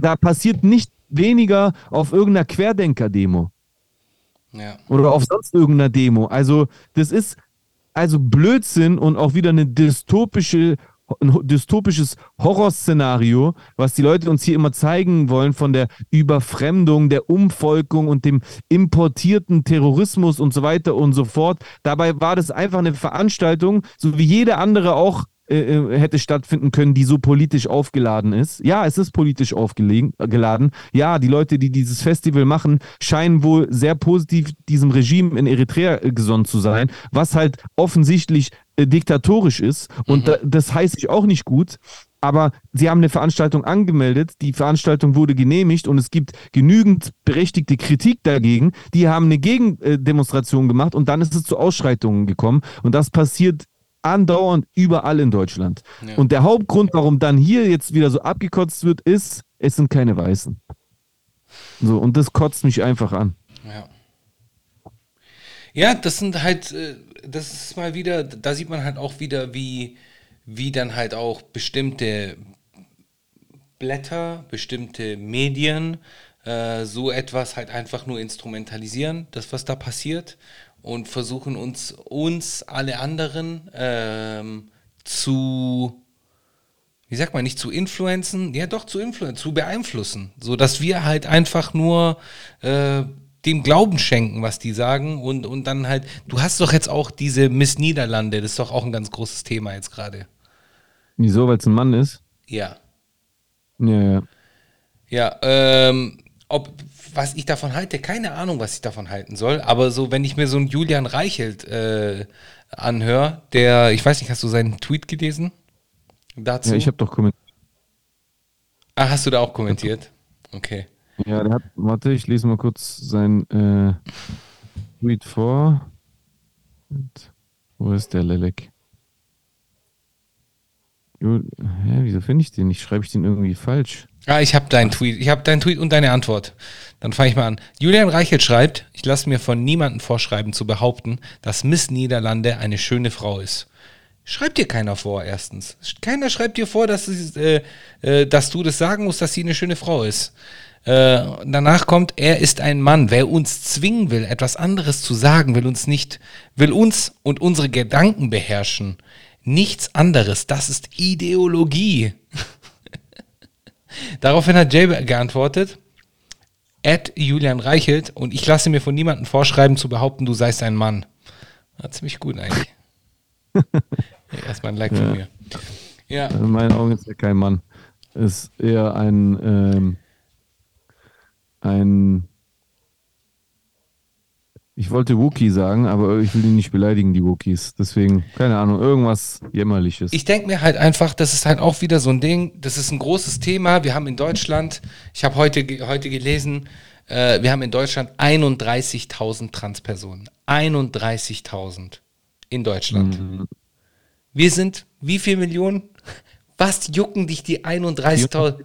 Da passiert nicht weniger auf irgendeiner Querdenker-Demo. Oder auf sonst irgendeiner Demo. Also, das ist also Blödsinn und auch wieder eine dystopische ein dystopisches Horrorszenario, was die Leute uns hier immer zeigen wollen von der Überfremdung, der Umvolkung und dem importierten Terrorismus und so weiter und so fort. Dabei war das einfach eine Veranstaltung, so wie jede andere auch äh, äh, hätte stattfinden können, die so politisch aufgeladen ist. Ja, es ist politisch aufgeladen. Ja, die Leute, die dieses Festival machen, scheinen wohl sehr positiv diesem Regime in Eritrea äh, gesonnen zu sein, was halt offensichtlich äh, diktatorisch ist. Und mhm. da, das heißt ich auch nicht gut. Aber sie haben eine Veranstaltung angemeldet, die Veranstaltung wurde genehmigt und es gibt genügend berechtigte Kritik dagegen. Die haben eine Gegendemonstration gemacht und dann ist es zu Ausschreitungen gekommen. Und das passiert andauernd überall in Deutschland. Ja. Und der Hauptgrund, warum dann hier jetzt wieder so abgekotzt wird, ist, es sind keine Weißen. So, und das kotzt mich einfach an. Ja. Ja, das sind halt, äh, das ist mal wieder, da sieht man halt auch wieder, wie, wie dann halt auch bestimmte Blätter, bestimmte Medien äh, so etwas halt einfach nur instrumentalisieren, das, was da passiert und versuchen uns, uns alle anderen ähm, zu, wie sagt man, nicht zu influenzen, ja doch zu influenzen, zu beeinflussen, so dass wir halt einfach nur äh, dem Glauben schenken, was die sagen und, und dann halt, du hast doch jetzt auch diese Miss Niederlande, das ist doch auch ein ganz großes Thema jetzt gerade. Wieso, weil es ein Mann ist? Ja. Ja, ja. Ja, ähm, ob, was ich davon halte, keine Ahnung, was ich davon halten soll, aber so, wenn ich mir so einen Julian Reichelt äh, anhöre, der, ich weiß nicht, hast du seinen Tweet gelesen? Dazu? Ja, ich habe doch kommentiert. ah, hast du da auch kommentiert? Okay. Ja, der hat, warte, ich lese mal kurz sein äh, Tweet vor. Und, wo ist der Lelek? Hä, wieso finde ich den nicht? Schreibe ich den irgendwie falsch? Ah, ich habe deinen Tweet. Ich habe deinen Tweet und deine Antwort. Dann fange ich mal an. Julian Reichelt schreibt, ich lasse mir von niemandem vorschreiben zu behaupten, dass Miss Niederlande eine schöne Frau ist. Schreibt dir keiner vor, erstens. Keiner schreibt dir vor, dass, es, äh, äh, dass du das sagen musst, dass sie eine schöne Frau ist. Äh, danach kommt, er ist ein Mann. Wer uns zwingen will, etwas anderes zu sagen, will uns nicht, will uns und unsere Gedanken beherrschen. Nichts anderes. Das ist Ideologie. [LAUGHS] Daraufhin hat Jay geantwortet, at Julian Reichelt und ich lasse mir von niemandem vorschreiben zu behaupten, du seist ein Mann. Ja, ziemlich gut eigentlich. [LAUGHS] ja, erstmal ein Like von mir. Ja. In meinen Augen ist er kein Mann. Ist eher ein, ähm, ein ich wollte Wookie sagen, aber ich will die nicht beleidigen, die Wookies. Deswegen, keine Ahnung, irgendwas Jämmerliches. Ich denke mir halt einfach, das ist halt auch wieder so ein Ding, das ist ein großes Thema. Wir haben in Deutschland, ich habe heute, heute gelesen, äh, wir haben in Deutschland 31.000 Transpersonen. 31.000 in Deutschland. Mhm. Wir sind wie viel Millionen? Was jucken dich die 31.000?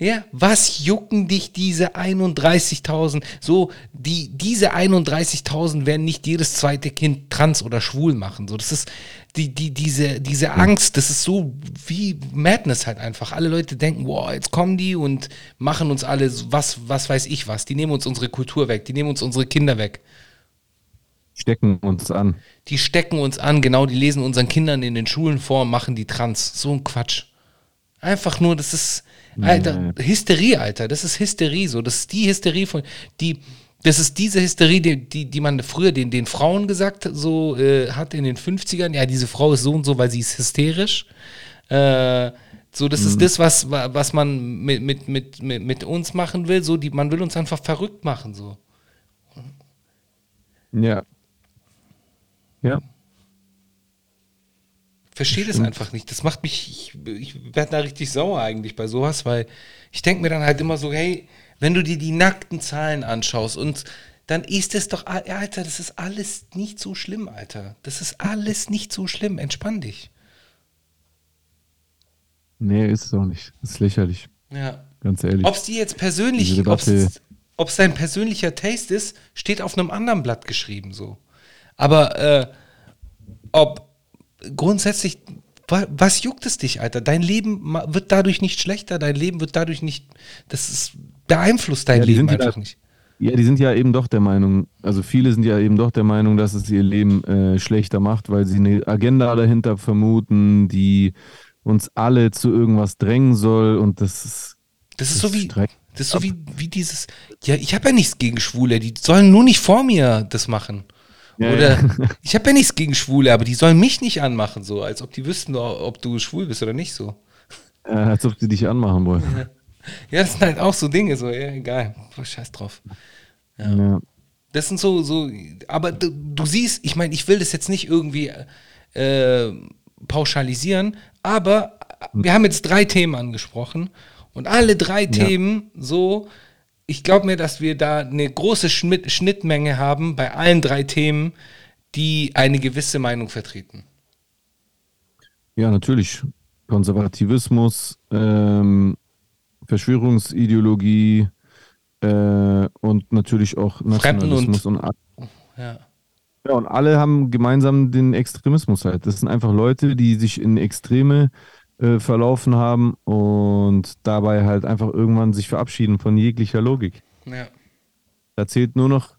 Ja, was jucken dich diese 31.000? So, die, diese 31.000 werden nicht jedes zweite Kind trans oder schwul machen. So, das ist die, die, diese, diese Angst, das ist so wie Madness halt einfach. Alle Leute denken, wow, jetzt kommen die und machen uns alle was, was weiß ich was. Die nehmen uns unsere Kultur weg, die nehmen uns unsere Kinder weg. Stecken uns an. Die stecken uns an, genau, die lesen unseren Kindern in den Schulen vor und machen die trans. So ein Quatsch. Einfach nur, das ist, Alter, Hysterie, Alter. Das ist Hysterie so. Das ist die Hysterie von, die, das ist diese Hysterie, die, die, die man früher den, den Frauen gesagt so äh, hat in den 50ern. Ja, diese Frau ist so und so, weil sie ist hysterisch. Äh, so, das mhm. ist das, was, was man mit, mit, mit, mit, mit uns machen will. So, die, man will uns einfach verrückt machen. So. Ja. Ja verstehe das einfach nicht. Das macht mich, ich, ich werde da richtig sauer eigentlich bei sowas, weil ich denke mir dann halt immer so, hey, wenn du dir die nackten Zahlen anschaust und dann ist es doch, Alter, das ist alles nicht so schlimm, Alter. Das ist alles nicht so schlimm. Entspann dich. Nee, ist es auch nicht. Das ist lächerlich. Ja. Ganz ehrlich. Ob es dir jetzt persönlich, ob es dein persönlicher Taste ist, steht auf einem anderen Blatt geschrieben so. Aber äh, ob grundsätzlich, was juckt es dich, Alter? Dein Leben wird dadurch nicht schlechter, dein Leben wird dadurch nicht, das ist, beeinflusst dein ja, Leben einfach ja, nicht. Ja, die sind ja eben doch der Meinung, also viele sind ja eben doch der Meinung, dass es ihr Leben äh, schlechter macht, weil sie eine Agenda dahinter vermuten, die uns alle zu irgendwas drängen soll und das ist. Das ist so wie. Das ist so wie, wie dieses. Ja, ich habe ja nichts gegen Schwule, die sollen nur nicht vor mir das machen. Ja, Oder ja. [LAUGHS] ich habe ja nichts gegen Schwule, aber die sollen mich nicht anmachen, so, als ob die wüssten, ob du schwul bist oder nicht so. Ja, als ob sie dich anmachen wollen. Ja. das sind halt auch so Dinge, so, ja, egal, scheiß drauf. Ja. Das sind so, so, aber du, du siehst, ich meine, ich will das jetzt nicht irgendwie äh, pauschalisieren, aber wir haben jetzt drei Themen angesprochen und alle drei Themen so ich glaube mir, dass wir da eine große Schnittmenge haben bei allen drei Themen, die eine gewisse Meinung vertreten. Ja, natürlich. Konservativismus, ähm, Verschwörungsideologie äh, und natürlich auch Nationalismus und, und ja. ja. und alle haben gemeinsam den Extremismus halt. Das sind einfach Leute, die sich in Extreme äh, verlaufen haben und dabei halt einfach irgendwann sich verabschieden von jeglicher Logik. Ja. Da zählt nur noch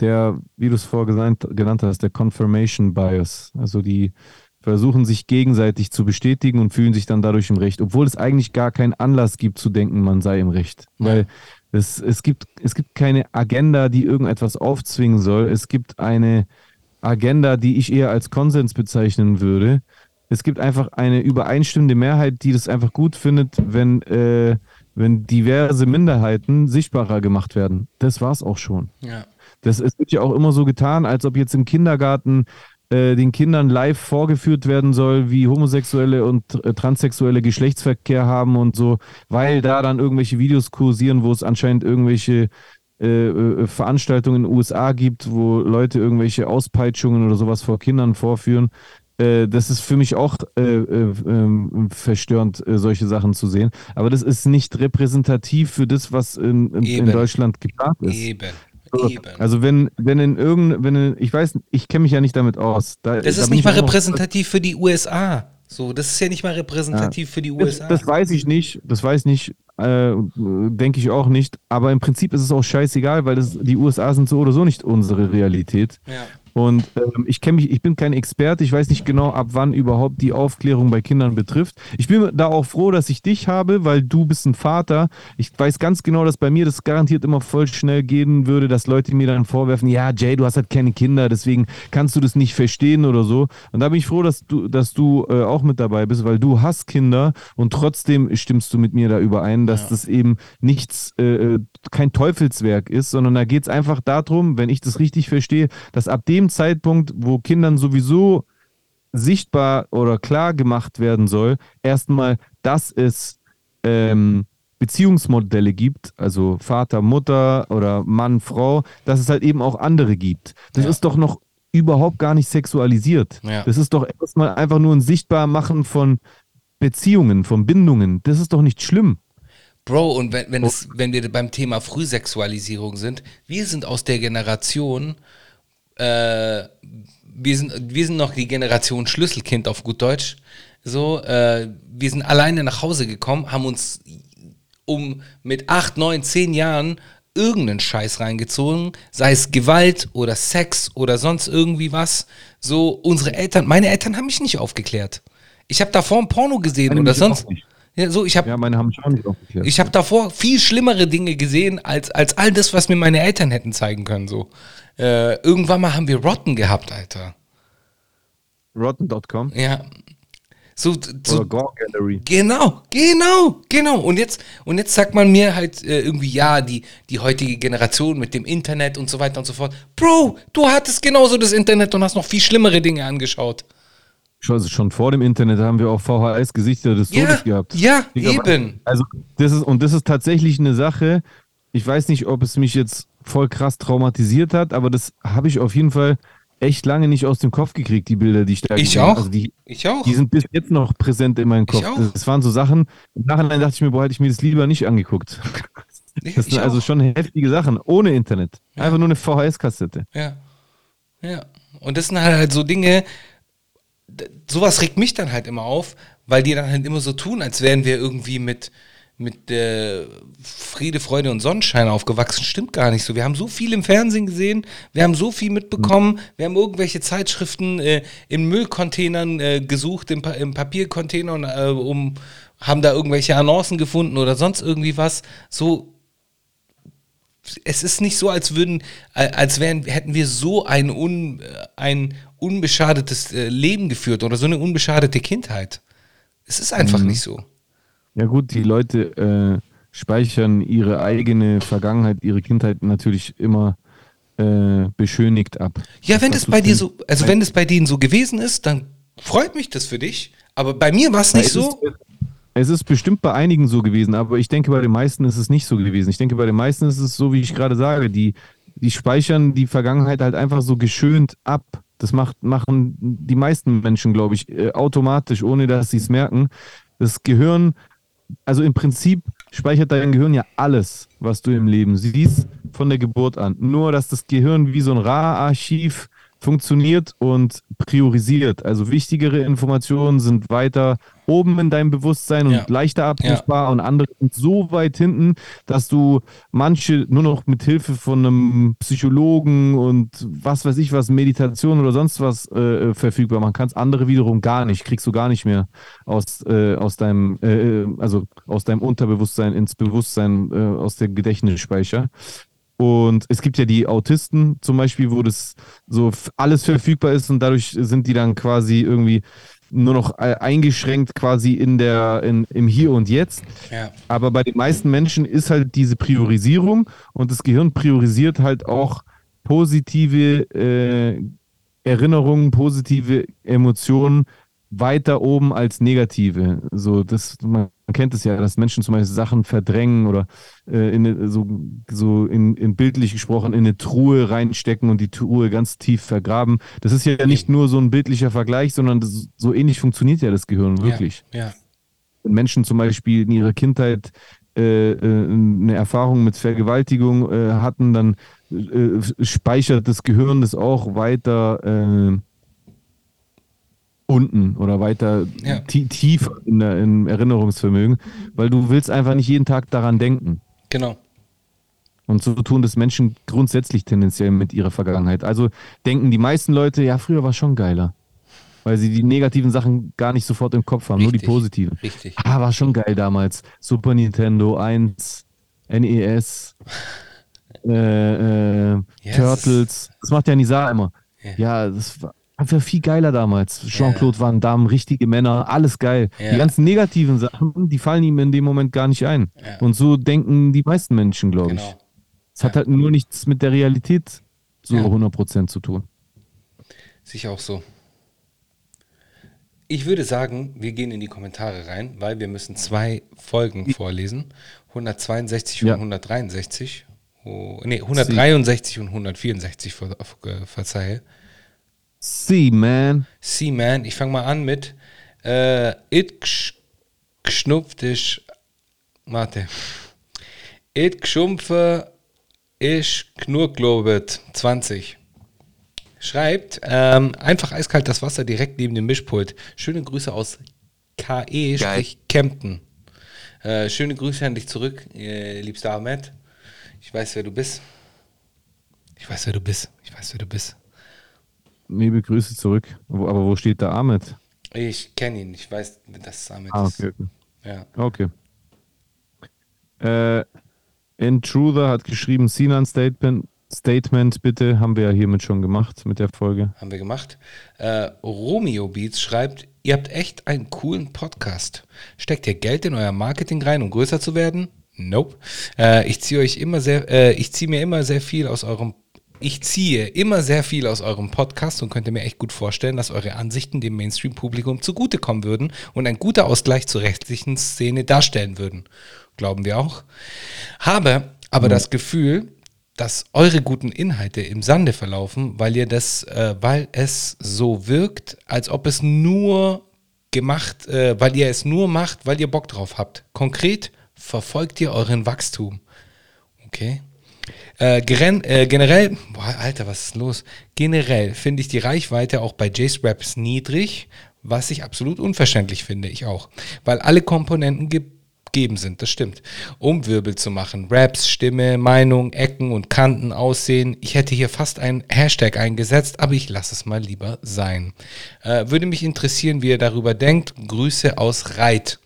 der, wie du es vorher genannt hast, der Confirmation Bias. Also die versuchen sich gegenseitig zu bestätigen und fühlen sich dann dadurch im Recht, obwohl es eigentlich gar keinen Anlass gibt zu denken, man sei im Recht. Weil Es, es, gibt, es gibt keine Agenda, die irgendetwas aufzwingen soll. Es gibt eine Agenda, die ich eher als Konsens bezeichnen würde. Es gibt einfach eine übereinstimmende Mehrheit, die das einfach gut findet, wenn, äh, wenn diverse Minderheiten sichtbarer gemacht werden. Das war's auch schon. Ja. Das es wird ja auch immer so getan, als ob jetzt im Kindergarten äh, den Kindern live vorgeführt werden soll, wie Homosexuelle und äh, Transsexuelle Geschlechtsverkehr haben und so, weil da dann irgendwelche Videos kursieren, wo es anscheinend irgendwelche äh, äh Veranstaltungen in den USA gibt, wo Leute irgendwelche Auspeitschungen oder sowas vor Kindern vorführen. Äh, das ist für mich auch äh, ähm, verstörend, solche Sachen zu sehen. Aber das ist nicht repräsentativ für das, was in, in, in Deutschland geplant ist. Eben. Eben. Also wenn, wenn in irgendeinem, wenn in, ich weiß, ich kenne mich ja nicht damit aus. Da, das ist nicht mal repräsentativ für die USA. So, das ist ja nicht mal repräsentativ ja, für die USA. Das, das, weiß ich nicht, das weiß ich nicht, äh, denke ich auch nicht. Aber im Prinzip ist es auch scheißegal, weil das, die USA sind so oder so nicht unsere Realität. Ja. Und ähm, ich kenne mich, ich bin kein Experte, ich weiß nicht genau, ab wann überhaupt die Aufklärung bei Kindern betrifft. Ich bin da auch froh, dass ich dich habe, weil du bist ein Vater. Ich weiß ganz genau, dass bei mir das garantiert immer voll schnell gehen würde, dass Leute mir dann vorwerfen, ja, Jay, du hast halt keine Kinder, deswegen kannst du das nicht verstehen oder so. Und da bin ich froh, dass du, dass du äh, auch mit dabei bist, weil du hast Kinder und trotzdem stimmst du mit mir da überein, dass ja. das eben nichts, äh, äh kein Teufelswerk ist, sondern da geht es einfach darum, wenn ich das richtig verstehe, dass ab dem Zeitpunkt, wo Kindern sowieso sichtbar oder klar gemacht werden soll, erstmal, dass es ähm, Beziehungsmodelle gibt, also Vater, Mutter oder Mann, Frau, dass es halt eben auch andere gibt. Das ja. ist doch noch überhaupt gar nicht sexualisiert. Ja. Das ist doch erstmal einfach nur ein Sichtbarmachen von Beziehungen, von Bindungen. Das ist doch nicht schlimm. Bro, und wenn, wenn, es, wenn wir beim Thema Frühsexualisierung sind, wir sind aus der Generation, äh, wir, sind, wir sind noch die Generation Schlüsselkind auf gut Deutsch. So, äh, wir sind alleine nach Hause gekommen, haben uns um mit acht, neun, zehn Jahren irgendeinen Scheiß reingezogen, sei es Gewalt oder Sex oder sonst irgendwie was. So, unsere Eltern, meine Eltern haben mich nicht aufgeklärt. Ich habe davor ein Porno gesehen meine oder sonst. Ja, so, ich hab, ja, meine haben mich auch nicht aufgeklärt. Ich habe davor viel schlimmere Dinge gesehen als, als all das, was mir meine Eltern hätten zeigen können. So. Äh, irgendwann mal haben wir Rotten gehabt, Alter. Rotten.com? Ja. So, so, Oder Gore Gallery. Genau, genau, genau. Und jetzt, und jetzt sagt man mir halt äh, irgendwie, ja, die, die heutige Generation mit dem Internet und so weiter und so fort. Bro, du hattest genauso das Internet und hast noch viel schlimmere Dinge angeschaut. Also schon vor dem Internet haben wir auch VHS-Gesichter des ja, Todes gehabt. Ja, eben. Also, das ist, und das ist tatsächlich eine Sache, ich weiß nicht, ob es mich jetzt voll krass traumatisiert hat, aber das habe ich auf jeden Fall echt lange nicht aus dem Kopf gekriegt, die Bilder, die ich da Ich auch. Also die, ich auch. Die sind bis jetzt noch präsent in meinem Kopf. Auch. Das waren so Sachen, im Nachhinein dachte ich mir, boah, hätte ich mir das lieber nicht angeguckt. [LAUGHS] Das sind also schon heftige Sachen, ohne Internet. Ja. Einfach nur eine VHS-Kassette. Ja. Ja. Und das sind halt so Dinge, sowas regt mich dann halt immer auf, weil die dann halt immer so tun, als wären wir irgendwie mit, mit äh, Friede, Freude und Sonnenschein aufgewachsen. Stimmt gar nicht so. Wir haben so viel im Fernsehen gesehen, wir haben so viel mitbekommen, wir haben irgendwelche Zeitschriften äh, in Müllcontainern äh, gesucht, im, pa im Papiercontainern, äh, um, haben da irgendwelche Annoncen gefunden oder sonst irgendwie was. So, es ist nicht so, als würden, als wären, hätten wir so ein, un, ein unbeschadetes äh, Leben geführt oder so eine unbeschadete Kindheit. Es ist einfach mhm. nicht so. Ja gut, die Leute äh, speichern ihre eigene Vergangenheit, ihre Kindheit natürlich immer äh, beschönigt ab. Ja, wenn das, das bei dir so, also wenn das bei denen so gewesen ist, dann freut mich das für dich. Aber bei mir war es nicht so. Es ist bestimmt bei einigen so gewesen, aber ich denke, bei den meisten ist es nicht so gewesen. Ich denke, bei den meisten ist es so, wie ich gerade sage, die, die speichern die Vergangenheit halt einfach so geschönt ab. Das macht, machen die meisten Menschen, glaube ich, äh, automatisch, ohne dass sie es merken. Das Gehirn also im Prinzip speichert dein Gehirn ja alles, was du im Leben siehst, von der Geburt an. Nur, dass das Gehirn wie so ein RAR-Archiv funktioniert und priorisiert. Also wichtigere Informationen sind weiter oben in deinem Bewusstsein und Ja. leichter abrufbar und andere sind so weit hinten, dass du manche nur noch mit Hilfe von einem Psychologen und was weiß ich was, Meditation oder sonst was äh, verfügbar machen kannst. Andere wiederum gar nicht, kriegst du gar nicht mehr aus, äh, aus deinem, äh, also aus deinem Unterbewusstsein ins Bewusstsein, äh, aus dem Gedächtnisspeicher. Und es gibt ja die Autisten zum Beispiel, wo das so alles verfügbar ist und dadurch sind die dann quasi irgendwie nur noch äh, eingeschränkt quasi in der, in, im Hier und Jetzt. Ja. Aber bei den meisten Menschen ist halt diese Priorisierung und das Gehirn priorisiert halt auch positive äh, Erinnerungen, positive Emotionen weiter oben als negative. So, das, man kennt es ja, dass Menschen zum Beispiel Sachen verdrängen oder äh, in, eine- so, so in, in bildlich gesprochen in eine Truhe reinstecken und die Truhe ganz tief vergraben. Das ist ja nicht nur so ein bildlicher Vergleich, sondern das, so ähnlich funktioniert ja das Gehirn wirklich Ja. wenn Menschen zum Beispiel in ihrer Kindheit äh, äh, eine Erfahrung mit Vergewaltigung äh, hatten, dann äh, speichert das Gehirn das auch weiter äh, unten oder weiter Ja. tie- tief in der, im Erinnerungsvermögen, weil du willst einfach nicht jeden Tag daran denken. Genau. Und so tun das Menschen grundsätzlich tendenziell mit ihrer Vergangenheit. Also denken die meisten Leute, ja, früher war schon geiler. Weil sie die negativen Sachen gar nicht sofort im Kopf haben, nur die Richtig. positiven. Richtig. Ah, war schon geil damals. Super Nintendo 1, NES, äh, äh, Ja, Turtles. Das macht ja Nisa immer. Ja, das war einfach viel geiler damals. Jean-Claude Van Damme, richtige Männer, alles geil. Die ganzen negativen Sachen, die fallen ihm in dem Moment gar nicht ein. Und so denken die meisten Menschen, glaube ich. Genau. Es hat halt nur nichts mit der Realität so Ja. 100% zu tun. Ich auch so. Ich würde sagen, wir gehen in die Kommentare rein, weil wir müssen zwei Folgen vorlesen. 162 und Ja. 163. Oh, nee, 163 und 164, ver, ver, verzeihe. See, man. Seaman, ich fange mal an mit äh, It geschnupft ist, warte, It geschumpfe ist knurglobet 20. Schreibt, ähm, einfach eiskalt das Wasser direkt neben dem Mischpult. Schöne Grüße aus KE, sprich Kempten. Äh, schöne Grüße an dich zurück, äh, liebster Ahmed. Ich weiß, wer du bist. Ich weiß, wer du bist. Ich weiß, wer du bist. Liebe Grüße zurück. Aber wo steht der Ahmed? Ich kenne ihn. Ich weiß, dass es Ahmed Ah, ist. okay. okay. Ja. Okay. Äh, Intruder hat geschrieben, Sinan Statement, Statement bitte, haben wir ja hiermit schon gemacht mit der Folge. haben wir gemacht. Äh, Romeo Beats schreibt, ihr habt echt einen coolen Podcast. Steckt ihr Geld in euer Marketing rein, um größer zu werden? Nope. Äh, ich ziehe euch immer sehr, äh, ich ziehe mir immer sehr viel aus eurem ich ziehe immer sehr viel aus eurem Podcast und könnte mir echt gut vorstellen, dass eure Ansichten dem Mainstream-Publikum zugutekommen würden und ein guter Ausgleich zur rechtlichen Szene darstellen würden. Glauben wir auch. Habe aber das Gefühl, dass eure guten Inhalte im Sande verlaufen, weil ihr das, äh, weil es so wirkt, als ob es nur gemacht, äh, weil ihr es nur macht, weil ihr Bock drauf habt. Konkret verfolgt ihr euren Wachstum. Okay. Äh, äh, generell, boah, Alter, was ist los? Generell finde ich die Reichweite auch bei Jace Raps niedrig, was ich absolut unverständlich finde, ich auch. Weil alle Komponenten gegeben sind, das stimmt. Um Wirbel zu machen. Raps, Stimme, Meinung, Ecken und Kanten, Aussehen. Ich hätte hier fast einen Hashtag eingesetzt, aber ich lasse es mal lieber sein. Äh, würde mich interessieren, wie ihr darüber denkt. Grüße aus Reit.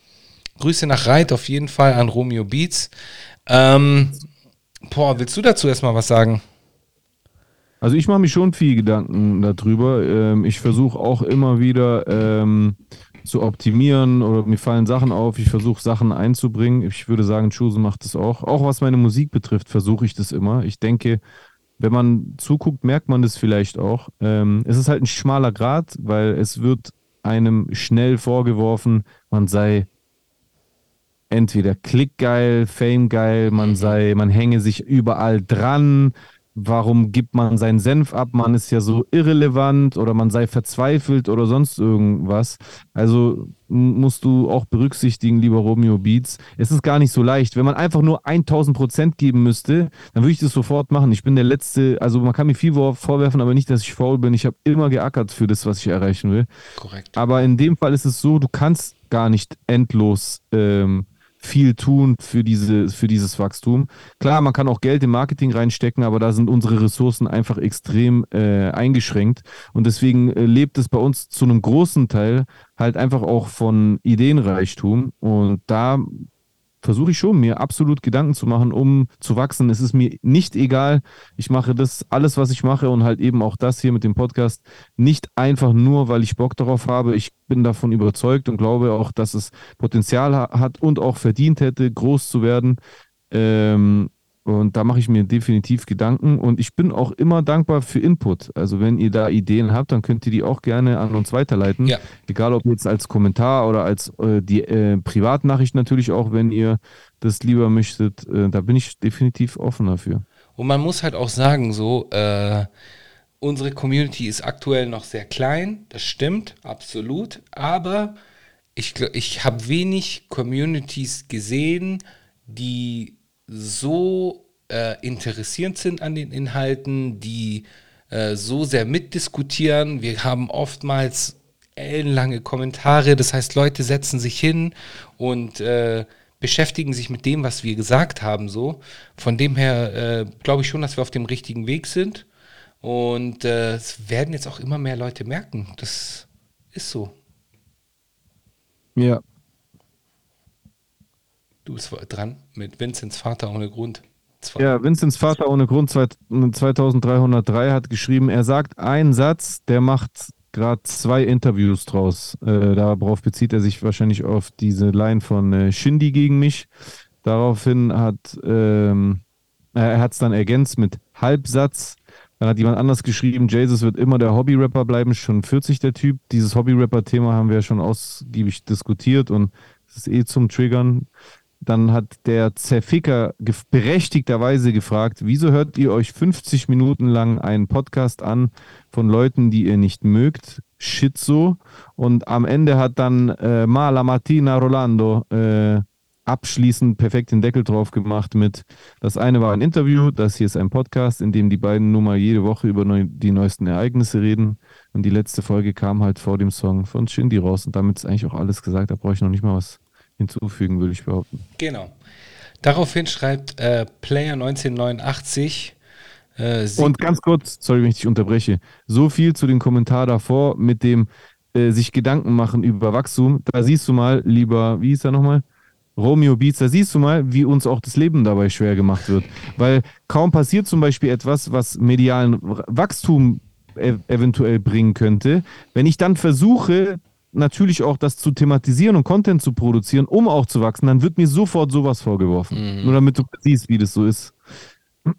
Grüße nach Reit auf jeden Fall an Romeo Beats. Ähm, boah, willst du dazu erstmal was sagen? Also ich mache mir schon viel Gedanken darüber. Ähm, ich versuche auch immer wieder ähm, zu optimieren oder mir fallen Sachen auf. Ich versuche Sachen einzubringen. Ich würde sagen, Chuse macht das auch. Auch was meine Musik betrifft, versuche ich das immer. Ich denke, wenn man zuguckt, merkt man das vielleicht auch. Ähm, es ist halt ein schmaler Grad, weil es wird einem schnell vorgeworfen, man sei entweder klickgeil, famegeil, man sei, man hänge sich überall dran. Warum gibt man seinen Senf ab? Man ist ja so irrelevant oder man sei verzweifelt oder sonst irgendwas. Also musst du auch berücksichtigen, lieber Romeo Beats. Es ist gar nicht so leicht. Wenn man einfach nur 1000 Prozent geben müsste, dann würde ich das sofort machen. Ich bin der Letzte, also man kann mir viel vorwerfen, aber nicht, dass ich faul bin. Ich habe immer geackert für das, was ich erreichen will. Korrekt. Aber in dem Fall ist es so, du kannst gar nicht endlos ähm, viel tun für, diese, für dieses Wachstum. Klar, man kann auch Geld im Marketing reinstecken, aber da sind unsere Ressourcen einfach extrem äh, eingeschränkt. Und deswegen äh, lebt es bei uns zu einem großen Teil halt einfach auch von Ideenreichtum. Und da versuche ich schon, mir absolut Gedanken zu machen, um zu wachsen. Es ist mir nicht egal. Ich mache das, alles, was ich mache und halt eben auch das hier mit dem Podcast, nicht einfach nur, weil ich Bock darauf habe. Ich bin davon überzeugt und glaube auch, dass es Potenzial hat und auch verdient hätte, groß zu werden. Ähm, und da mache ich mir definitiv Gedanken und ich bin auch immer dankbar für Input. Also wenn ihr da Ideen habt, dann könnt ihr die auch gerne an uns weiterleiten. Ja. Egal ob jetzt als Kommentar oder als äh, die äh, Privatnachricht natürlich auch, wenn ihr das lieber möchtet. Äh, da bin ich definitiv offen dafür. Und man muss halt auch sagen, so, äh, unsere Community ist aktuell noch sehr klein, das stimmt, absolut. Aber ich, ich habe wenig Communities gesehen, die so äh, interessierend sind an den Inhalten, die äh, so sehr mitdiskutieren. Wir haben oftmals ellenlange Kommentare, das heißt, Leute setzen sich hin und äh, beschäftigen sich mit dem, was wir gesagt haben. So. Von dem her äh, glaube ich schon, dass wir auf dem richtigen Weg sind. Und äh, es werden jetzt auch immer mehr Leute merken. Das ist so. Ja, Du bist dran mit Vincents Vater ohne Grund. Ja, Vincents Vater ohne Grund 2303 hat geschrieben, er sagt einen Satz, der macht gerade zwei Interviews draus. Äh, darauf bezieht er sich wahrscheinlich auf diese Line von äh, Shindy gegen mich. Daraufhin hat ähm, er es dann ergänzt mit Halbsatz. Dann hat jemand anders geschrieben, Jesus wird immer der Hobby-Rapper bleiben, schon 40 der Typ. Dieses Hobby-Rapper-Thema haben wir ja schon ausgiebig diskutiert und es ist eh zum Triggern. Dann hat der Zerficker berechtigterweise gefragt, wieso hört ihr euch 50 Minuten lang einen Podcast an von Leuten, die ihr nicht mögt? Shit so. Und am Ende hat dann äh, Mala Martina Rolando äh, abschließend perfekt den Deckel drauf gemacht mit, das eine war ein Interview, das hier ist ein Podcast, in dem die beiden nun mal jede Woche über neu, die neuesten Ereignisse reden. Und die letzte Folge kam halt vor dem Song von Shindy raus und damit ist eigentlich auch alles gesagt, da brauche ich noch nicht mal was hinzufügen, würde ich behaupten. Genau. Daraufhin schreibt äh, Player 1989. Äh, Und ganz kurz, sorry, wenn ich dich unterbreche. So viel zu dem Kommentar davor mit dem äh, sich Gedanken machen über Wachstum. Da siehst du mal, lieber, wie hieß er nochmal? Romeo Beats, da siehst du mal, wie uns auch das Leben dabei schwer gemacht wird. Weil kaum passiert zum Beispiel etwas, was medialen Wachstum ev eventuell bringen könnte. Wenn ich dann versuche, natürlich auch das zu thematisieren und Content zu produzieren, um auch zu wachsen, dann wird mir sofort sowas vorgeworfen. Mhm. Nur damit du siehst, wie das so ist. [CLEARS THROAT]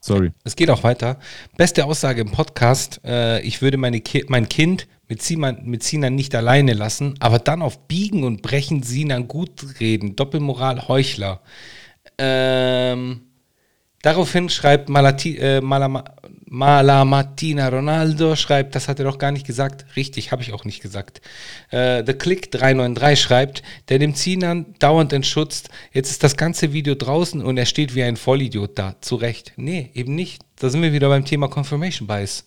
Sorry. Es geht auch weiter. Beste Aussage im Podcast: äh, Ich würde meine Ki mein Kind mit, Sinan, mit Sinan nicht alleine lassen, aber dann auf Biegen und Brechen Sinan gut reden. Doppelmoral, Heuchler. Ähm, daraufhin schreibt Malati, äh, Malama, Malamatina Ronaldo schreibt, das hat er doch gar nicht gesagt. Richtig, habe ich auch nicht gesagt. Äh, The Click 393 schreibt, der nimmt Sinan dauernd in Schutz. Jetzt ist das ganze Video draußen und er steht wie ein Vollidiot da. Zu Recht. Nee, eben nicht. Da sind wir wieder beim Thema Confirmation Bias.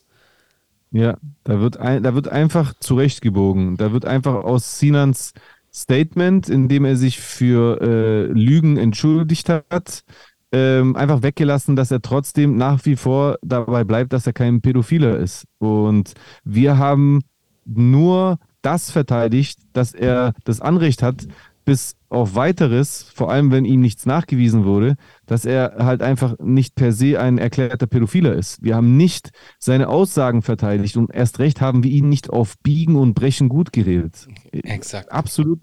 Ja, da wird, ein, da wird einfach zurechtgebogen. Da wird einfach aus Sinans Statement, in dem er sich für äh, Lügen entschuldigt hat, ähm, einfach weggelassen, dass er trotzdem nach wie vor dabei bleibt, dass er kein Pädophiler ist. Und wir haben nur das verteidigt, dass er das Anrecht hat, bis auf weiteres, vor allem wenn ihm nichts nachgewiesen wurde, dass er halt einfach nicht per se ein erklärter Pädophiler ist. Wir haben nicht seine Aussagen verteidigt und erst recht haben wir ihn nicht auf Biegen und Brechen gut geredet. Exakt. Absolut.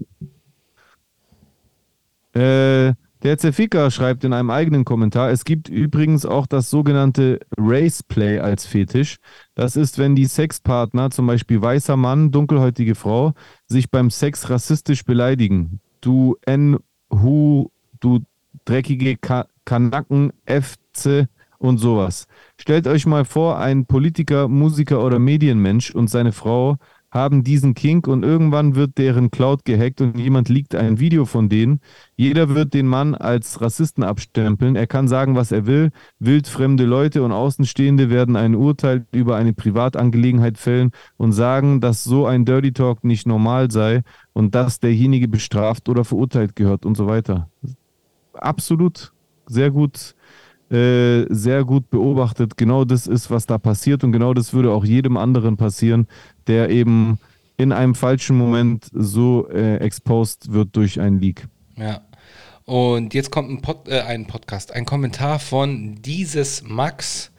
Äh, der Zefika schreibt in einem eigenen Kommentar, es gibt übrigens auch das sogenannte Race Play als Fetisch. Das ist, wenn die Sexpartner, zum Beispiel weißer Mann, dunkelhäutige Frau, sich beim Sex rassistisch beleidigen. Du N, Hu, du dreckige Ka Kanacken, FC und sowas. Stellt euch mal vor, ein Politiker, Musiker oder Medienmensch und seine Frau haben diesen Kink und irgendwann wird deren Cloud gehackt und jemand liegt ein Video von denen. Jeder wird den Mann als Rassisten abstempeln. Er kann sagen, was er will. Wildfremde Leute und Außenstehende werden ein Urteil über eine Privatangelegenheit fällen und sagen, dass so ein Dirty Talk nicht normal sei und dass derjenige bestraft oder verurteilt gehört und so weiter. Absolut sehr gut äh, sehr gut beobachtet. Genau das ist, was da passiert und genau das würde auch jedem anderen passieren, der eben in einem falschen Moment so äh, exposed wird durch einen Leak. Ja. Und jetzt kommt ein, Pod, äh, ein Podcast, ein Kommentar von dieses Max.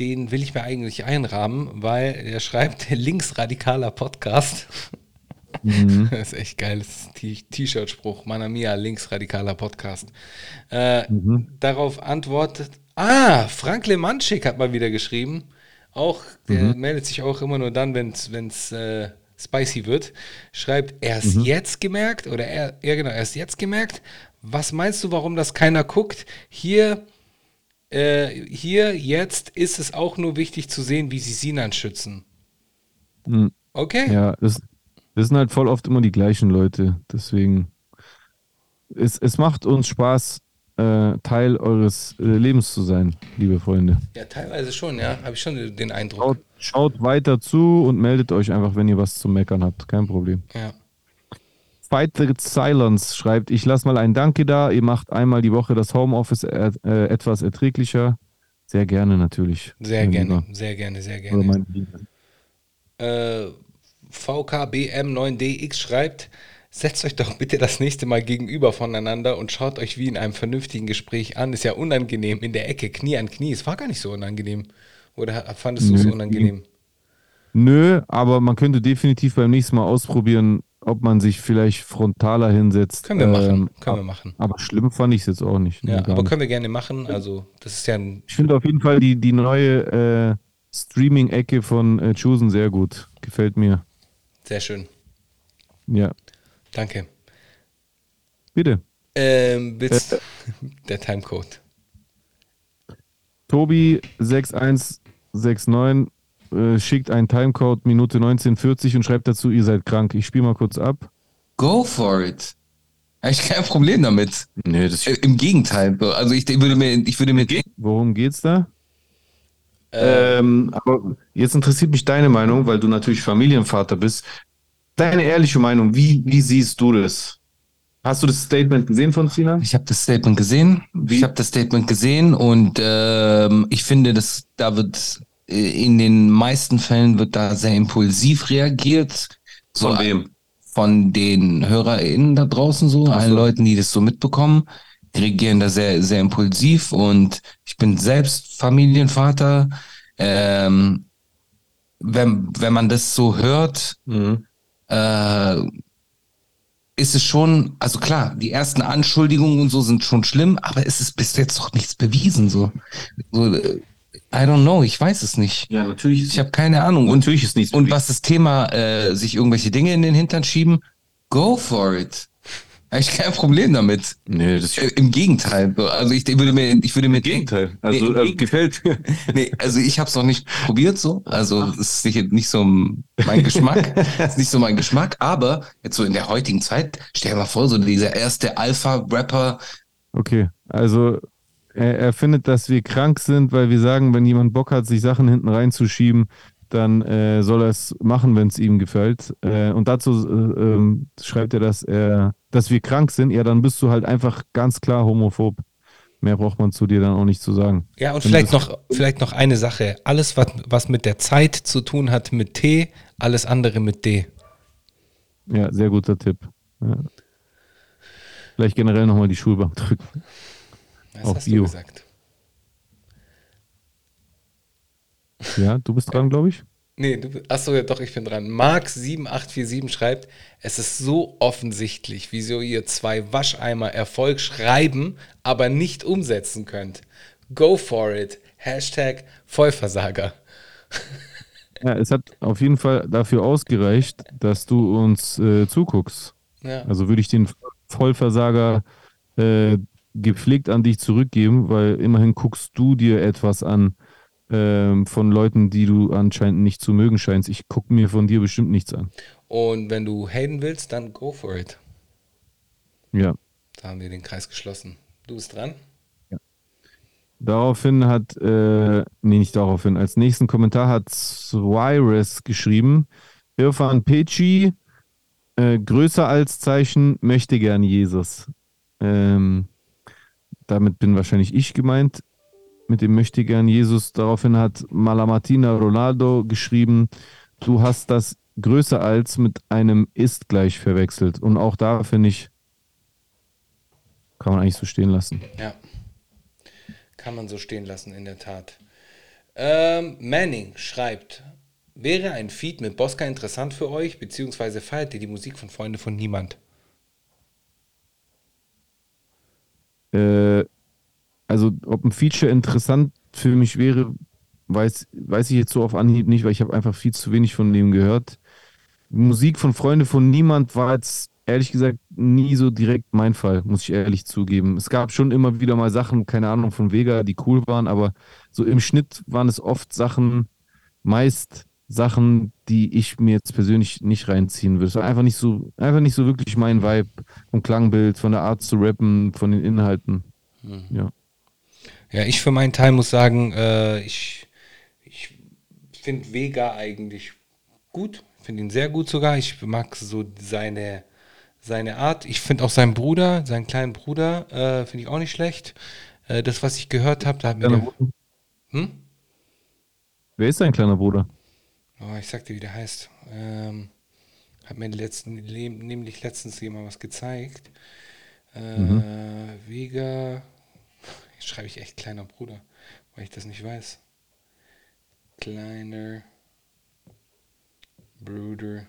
Den will ich mir eigentlich einrahmen, weil er schreibt linksradikaler Podcast. Mhm. [LAUGHS] Das ist echt geil. Das T-Shirt-Spruch. Mana Mia, linksradikaler Podcast. Äh, mhm. Darauf antwortet, ah, Frank Lemanschik hat mal wieder geschrieben. Auch, der mhm. meldet sich auch immer nur dann, wenn es äh, spicy wird. Schreibt, erst mhm. jetzt gemerkt, oder er, ja genau, erst jetzt gemerkt. Was meinst du, warum das keiner guckt? Hier, äh, hier, jetzt ist es auch nur wichtig zu sehen, wie sie Sinan schützen. Mhm. Okay. Ja, das, das sind halt voll oft immer die gleichen Leute. Deswegen, es, es macht uns Spaß, äh, Teil eures äh, Lebens zu sein, liebe Freunde. Ja, teilweise schon, ja. Habe ich schon den Eindruck. Schaut, schaut, weiter zu und meldet euch einfach, wenn ihr was zu meckern habt. Kein Problem. Ja. Fight the Silence schreibt, ich lasse mal ein Danke da. Ihr macht einmal die Woche das Homeoffice er, äh, etwas erträglicher. Sehr gerne natürlich. Sehr gerne, sehr gerne, sehr gerne. Äh, VKBM9DX schreibt, setzt euch doch bitte das nächste Mal gegenüber voneinander und schaut euch wie in einem vernünftigen Gespräch an. Ist ja unangenehm in der Ecke, Knie an Knie. Es war gar nicht so unangenehm. Oder fandest du es unangenehm? Nö, aber man könnte definitiv beim nächsten Mal ausprobieren, ob man sich vielleicht frontaler hinsetzt. Können wir machen, ähm, können wir machen. Aber schlimm fand ich es jetzt auch nicht. Ja, aber nicht. können wir gerne machen. Also, das ist ja ein. Ich finde auf jeden Fall die, die neue äh, Streaming-Ecke von äh, Chosen sehr gut. Gefällt mir. Sehr schön. Ja. Danke. Bitte. Ähm, bitte. Äh, [LAUGHS] der Timecode. Tobi 6169 äh, schickt einen Timecode Minute 1940 und schreibt dazu, ihr seid krank. Ich spiele mal kurz ab. Go for it. Habe ich kein Problem damit. Nee, das äh, Im Gegenteil. Also ich, ich, würde mir, ich würde mir. Worum geht's da? Ähm, aber jetzt interessiert mich deine Meinung, weil du natürlich Familienvater bist. Deine ehrliche Meinung, wie, wie siehst du das? Hast du das Statement gesehen von Sina? Ich habe das Statement gesehen. Wie? Ich habe das Statement gesehen und ähm, ich finde, dass da wird äh, in den meisten Fällen wird da sehr impulsiv reagiert. So von wem? Von den HörerInnen da draußen so, so, allen Leuten, die das so mitbekommen, reagieren da sehr, sehr impulsiv und ich bin selbst Familienvater. Ähm, wenn, wenn man das so hört, mhm. Äh, ist es schon, also klar, die ersten Anschuldigungen und so sind schon schlimm, aber es ist bis jetzt doch nichts bewiesen. So, so äh, I don't know, ich weiß es nicht. Ja, natürlich. ich habe keine Ahnung. Natürlich ist nichts. Und was das Thema, äh, sich irgendwelche Dinge in den Hintern schieben, go for it. Habe ich kein Problem damit. Nee, das äh, Im Gegenteil. Also ich würde mir, ich würde mir. Im Gegenteil. Also nee, äh, gefällt. [LAUGHS] nee, also ich habe es noch nicht probiert so. Also es ist nicht so mein Geschmack. [LAUGHS] ist nicht so mein Geschmack. Aber jetzt so in der heutigen Zeit, stell dir mal vor, so dieser erste Alpha-Rapper. Okay, also er, er findet, dass wir krank sind, weil wir sagen, wenn jemand Bock hat, sich Sachen hinten reinzuschieben, dann äh, soll er es machen, wenn es ihm gefällt. Äh, und dazu äh, ähm, schreibt er, dass er, dass wir krank sind. Ja, dann bist du halt einfach ganz klar homophob. Mehr braucht man zu dir dann auch nicht zu sagen. Ja, und vielleicht noch, vielleicht noch eine Sache. Alles, was, was mit der Zeit zu tun hat mit T, alles andere mit D. Ja, sehr guter Tipp. Ja. Vielleicht generell nochmal die Schulbank drücken. Das Auf hast Bio. du gesagt. Ja, du bist dran, glaube ich. Nee, du, achso, ja doch, ich bin dran. Mark7847 schreibt, es ist so offensichtlich, wieso ihr zwei Wascheimer Erfolg schreiben, aber nicht umsetzen könnt. Go for it. Hashtag Vollversager. Ja, es hat auf jeden Fall dafür ausgereicht, dass du uns äh, zuguckst. Ja. Also würde ich den Vollversager äh, gepflegt an dich zurückgeben, weil immerhin guckst du dir etwas an, ähm, von Leuten, die du anscheinend nicht zu mögen scheinst. Ich gucke mir von dir bestimmt nichts an. Und wenn du haten willst, dann go for it. Ja. Da haben wir den Kreis geschlossen. Du bist dran. Daraufhin hat, äh, nee, nicht daraufhin, als nächsten Kommentar hat Swires geschrieben, Irfan Peci, äh, größer als Zeichen, möchte gern Jesus. Ähm, damit bin wahrscheinlich ich gemeint, mit dem möchte gern Jesus. Daraufhin hat Malamatina Ronaldo geschrieben, du hast das größer als mit einem ist gleich verwechselt. Und auch da finde ich, kann man eigentlich so stehen lassen. Ja. Kann man so stehen lassen, in der Tat. Ähm, Manning schreibt, wäre ein Feed mit Bosca interessant für euch, beziehungsweise feiert ihr die Musik von Freunde von Niemand? Äh, also ob ein Feature interessant für mich wäre, weiß, weiß ich jetzt so auf Anhieb nicht, weil ich habe einfach viel zu wenig von dem gehört. Musik von Freunde von Niemand war jetzt ehrlich gesagt nie so direkt mein Fall, muss ich ehrlich zugeben. Es gab schon immer wieder mal Sachen, keine Ahnung, von Vega, die cool waren, aber so im Schnitt waren es oft Sachen, meist Sachen, die ich mir jetzt persönlich nicht reinziehen würde. Es war einfach nicht so, einfach nicht so wirklich mein Vibe vom Klangbild, von der Art zu rappen, von den Inhalten. Ja. Ja, ich für meinen Teil muss sagen, äh, ich, ich finde Vega eigentlich gut, finde ihn sehr gut sogar. Ich mag so seine, seine Art. Ich finde auch seinen Bruder, seinen kleinen Bruder, äh, finde ich auch nicht schlecht. Äh, das, was ich gehört habe, da hat mir der, hm? Wer ist dein kleiner Bruder? Oh, ich sag dir, wie der heißt. Ähm, hat mir letzten, le- nämlich letztens jemand was gezeigt. Äh, Vega. Jetzt schreibe ich echt kleiner Bruder, weil ich das nicht weiß. Kleiner Bruder.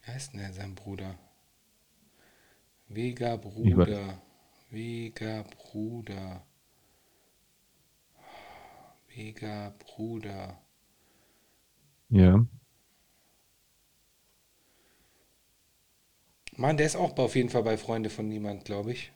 Wie heißt denn der sein Bruder? Vega Bruder. Vega Bruder. Vega Bruder. Ja. Mann, der ist auch auf jeden Fall bei Freunde von niemand, glaube ich.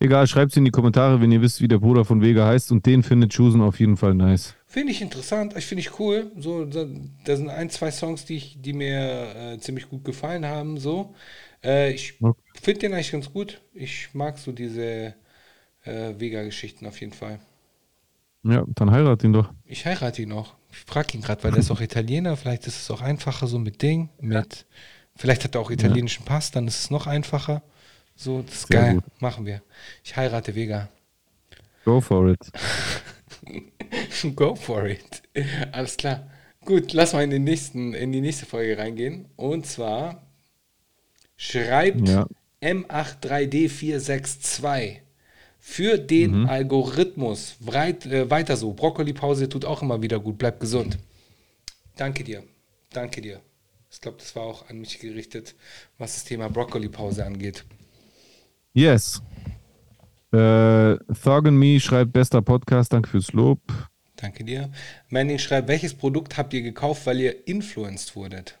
Egal, schreibt es in die Kommentare, wenn ihr wisst, wie der Bruder von Vega heißt und den findet Chusen auf jeden Fall nice. Finde ich interessant, ich finde ich cool. So, da, da sind ein, zwei Songs, die, ich, die mir äh, ziemlich gut gefallen haben. So. Äh, ich Okay. finde den eigentlich ganz gut. Ich mag so diese äh, Vega-Geschichten auf jeden Fall. Ja, dann heirat ihn doch. Ich heirate ihn auch. Ich frage ihn gerade, weil der ist auch Italiener. Vielleicht ist es auch einfacher so mit Ding. Mit, vielleicht hat er auch italienischen Pass, dann ist es noch einfacher. So, das ist Sehr geil. gut. Machen wir. Ich heirate Vega. Go for it. [LAUGHS] Go for it. Alles klar. Gut, lass mal in, den nächsten, in die nächste Folge reingehen. Und zwar schreibt Ja. M83D462 für den Mhm. Algorithmus weit, äh, weiter so. Brokkoli-Pause tut auch immer wieder gut. Bleib gesund. Danke dir. Danke dir. Ich glaube, das war auch an mich gerichtet, was das Thema Brokkoli-Pause angeht. Yes. Äh, Thug and Me schreibt bester Podcast, danke fürs Lob. Danke dir. Manning schreibt, welches Produkt habt ihr gekauft, weil ihr influenced wurdet?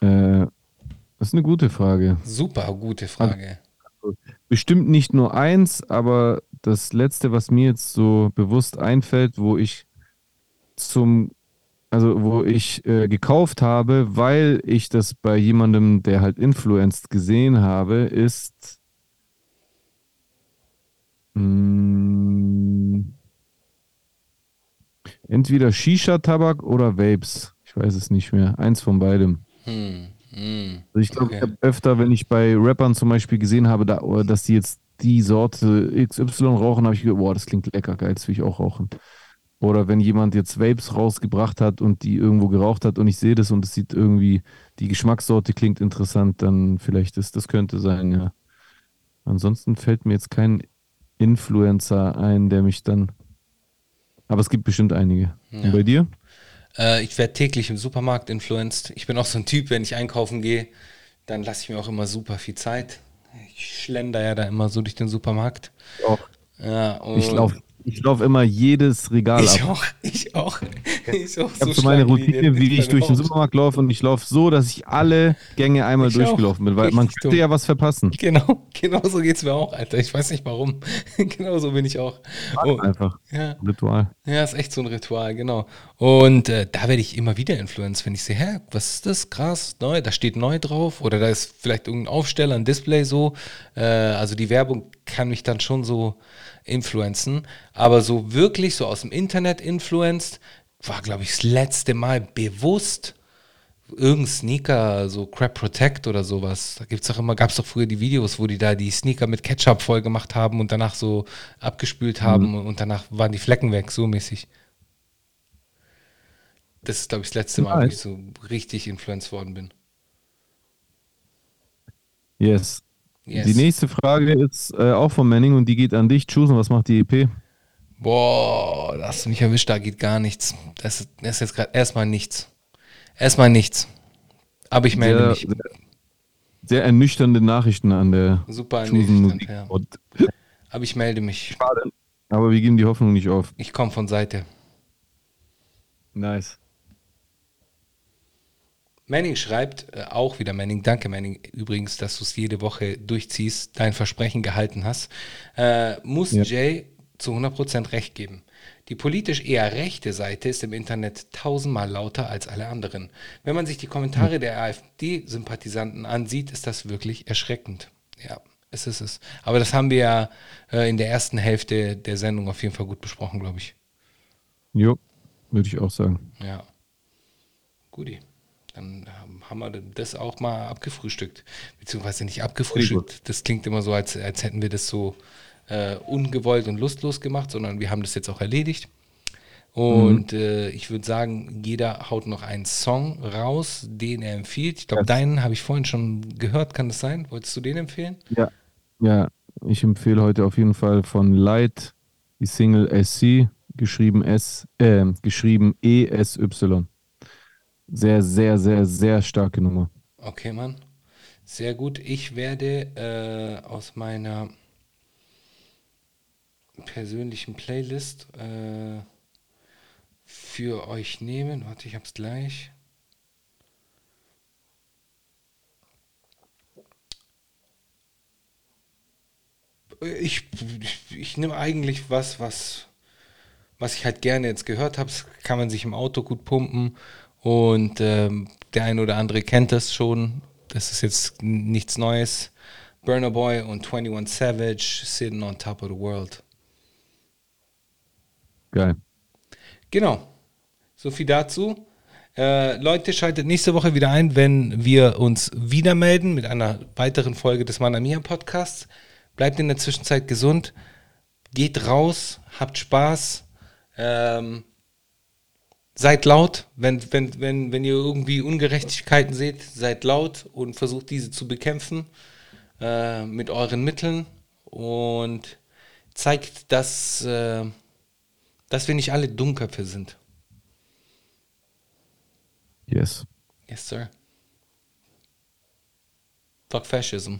Äh, das ist eine gute Frage. Super gute Frage. Bestimmt nicht nur eins, aber das letzte, was mir jetzt so bewusst einfällt, wo ich zum, also wo ich äh, gekauft habe, weil ich das bei jemandem, der halt influenced gesehen habe, ist mh, entweder Shisha-Tabak oder Vapes. Ich weiß es nicht mehr. Eins von beidem. Hm, hm. Also ich glaube, Okay. ich habe öfter, wenn ich bei Rappern zum Beispiel gesehen habe, da, dass die jetzt die Sorte XY rauchen, habe ich gedacht, boah, das klingt lecker, geil, das will ich auch rauchen. Oder wenn jemand jetzt Vapes rausgebracht hat und die irgendwo geraucht hat und ich sehe das und es sieht irgendwie, die Geschmackssorte klingt interessant, dann vielleicht ist, das könnte sein, ja. Ansonsten fällt mir jetzt kein Influencer ein, der mich dann, aber es gibt bestimmt einige. Und bei dir? Äh, ich werde täglich im Supermarkt influenced. Ich bin auch so ein Typ, wenn ich einkaufen gehe, dann lasse ich mir auch immer super viel Zeit. Ich schlender ja da immer so durch den Supermarkt. Auch. Ja, und Ich laufe Ich laufe immer jedes Regal Ich ab. auch, ich auch. Ich, auch Ich habe so meine Routine, wie ich durch den Supermarkt laufe und ich laufe so, dass ich alle Gänge einmal Ich durchgelaufen auch. bin, weil man Richtig könnte dumm. ja was verpassen. Genau, [LAUGHS] genau so geht es mir auch, Alter. Ich weiß nicht warum. [LAUGHS] genau so bin ich auch. Oh, Einfach. ja. Ritual. Ja, ist echt so ein Ritual, genau. Und äh, da werde ich immer wieder influenced, wenn ich sehe, hä, was ist das? Krass, neu, da steht neu drauf oder da ist vielleicht irgendein Aufsteller, ein Display so. Äh, also die Werbung kann mich dann schon so influenzen. Aber so wirklich so aus dem Internet influenced, war, glaube ich, das letzte Mal bewusst irgendein Sneaker, so Crap Protect oder sowas. Da gibt's doch immer, gab es doch früher die Videos, wo die da die Sneaker mit Ketchup voll gemacht haben und danach so abgespült haben und danach waren die Flecken weg, so mäßig. Das ist, glaube ich, das letzte Mal, wo ich so richtig influenced worden bin. Yes. Yes. Die nächste Frage ist äh, auch von Manning und die geht an dich. Chosen, was macht die EP? Boah, da hast du mich erwischt, da geht gar nichts. Das ist, das ist jetzt gerade erstmal nichts. Erstmal nichts. Aber ich melde Sehr, mich. sehr, sehr ernüchternde Nachrichten an der Super Chosen ja. Aber ich melde mich. Schade. Aber wir geben die Hoffnung nicht auf. Ich komme von Seite. Nice. Manning schreibt, äh, auch wieder Manning, danke Manning übrigens, dass du es jede Woche durchziehst, dein Versprechen gehalten hast, äh, muss Ja. Jay zu 100% recht geben. Die politisch eher rechte Seite ist im Internet tausendmal lauter als alle anderen. Wenn man sich die Kommentare der AfD-Sympathisanten ansieht, ist das wirklich erschreckend. Ja, es ist es. Aber das haben wir ja äh, in der ersten Hälfte der Sendung auf jeden Fall gut besprochen, glaube ich. Jo, würde ich auch sagen. Ja. Guti. Dann haben wir das auch mal abgefrühstückt. Beziehungsweise nicht abgefrühstückt. Das klingt immer so, als, als hätten wir das so äh, ungewollt und lustlos gemacht, sondern wir haben das jetzt auch erledigt. Und äh, ich würde sagen, jeder haut noch einen Song raus, den er empfiehlt. Ich glaube, Ja. deinen habe ich vorhin schon gehört, kann das sein? Wolltest du den empfehlen? Ja. Ja, ich empfehle heute auf jeden Fall von Light die Single SC, geschrieben S, äh, geschrieben ESY. Sehr, sehr, sehr, sehr starke Nummer. Okay, Mann. Sehr gut. Ich werde äh, aus meiner persönlichen Playlist äh, für euch nehmen. Warte, ich hab's gleich. Ich, ich, ich nehme eigentlich was, was, was ich halt gerne jetzt gehört habe. Das kann man sich im Auto gut pumpen. Und ähm, der ein oder andere kennt das schon. Das ist jetzt nichts Neues. Burner Boy und 21 Savage, Sitting on Top of the World. Geil. Genau. So viel dazu. Äh, Leute, schaltet nächste Woche wieder ein, wenn wir uns wieder melden mit einer weiteren Folge des Manamia Podcasts. Bleibt in der Zwischenzeit gesund. Geht raus, habt Spaß. Ähm, seid laut, wenn, wenn, wenn, wenn ihr irgendwie Ungerechtigkeiten seht, seid laut und versucht diese zu bekämpfen äh, mit euren Mitteln und zeigt, dass, äh, dass wir nicht alle Dummköpfe sind. Yes. Yes, sir. Fuck fascism.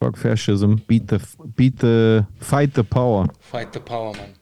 Fuck fascism. Beat the, beat the, fight the power. Fight the power, man.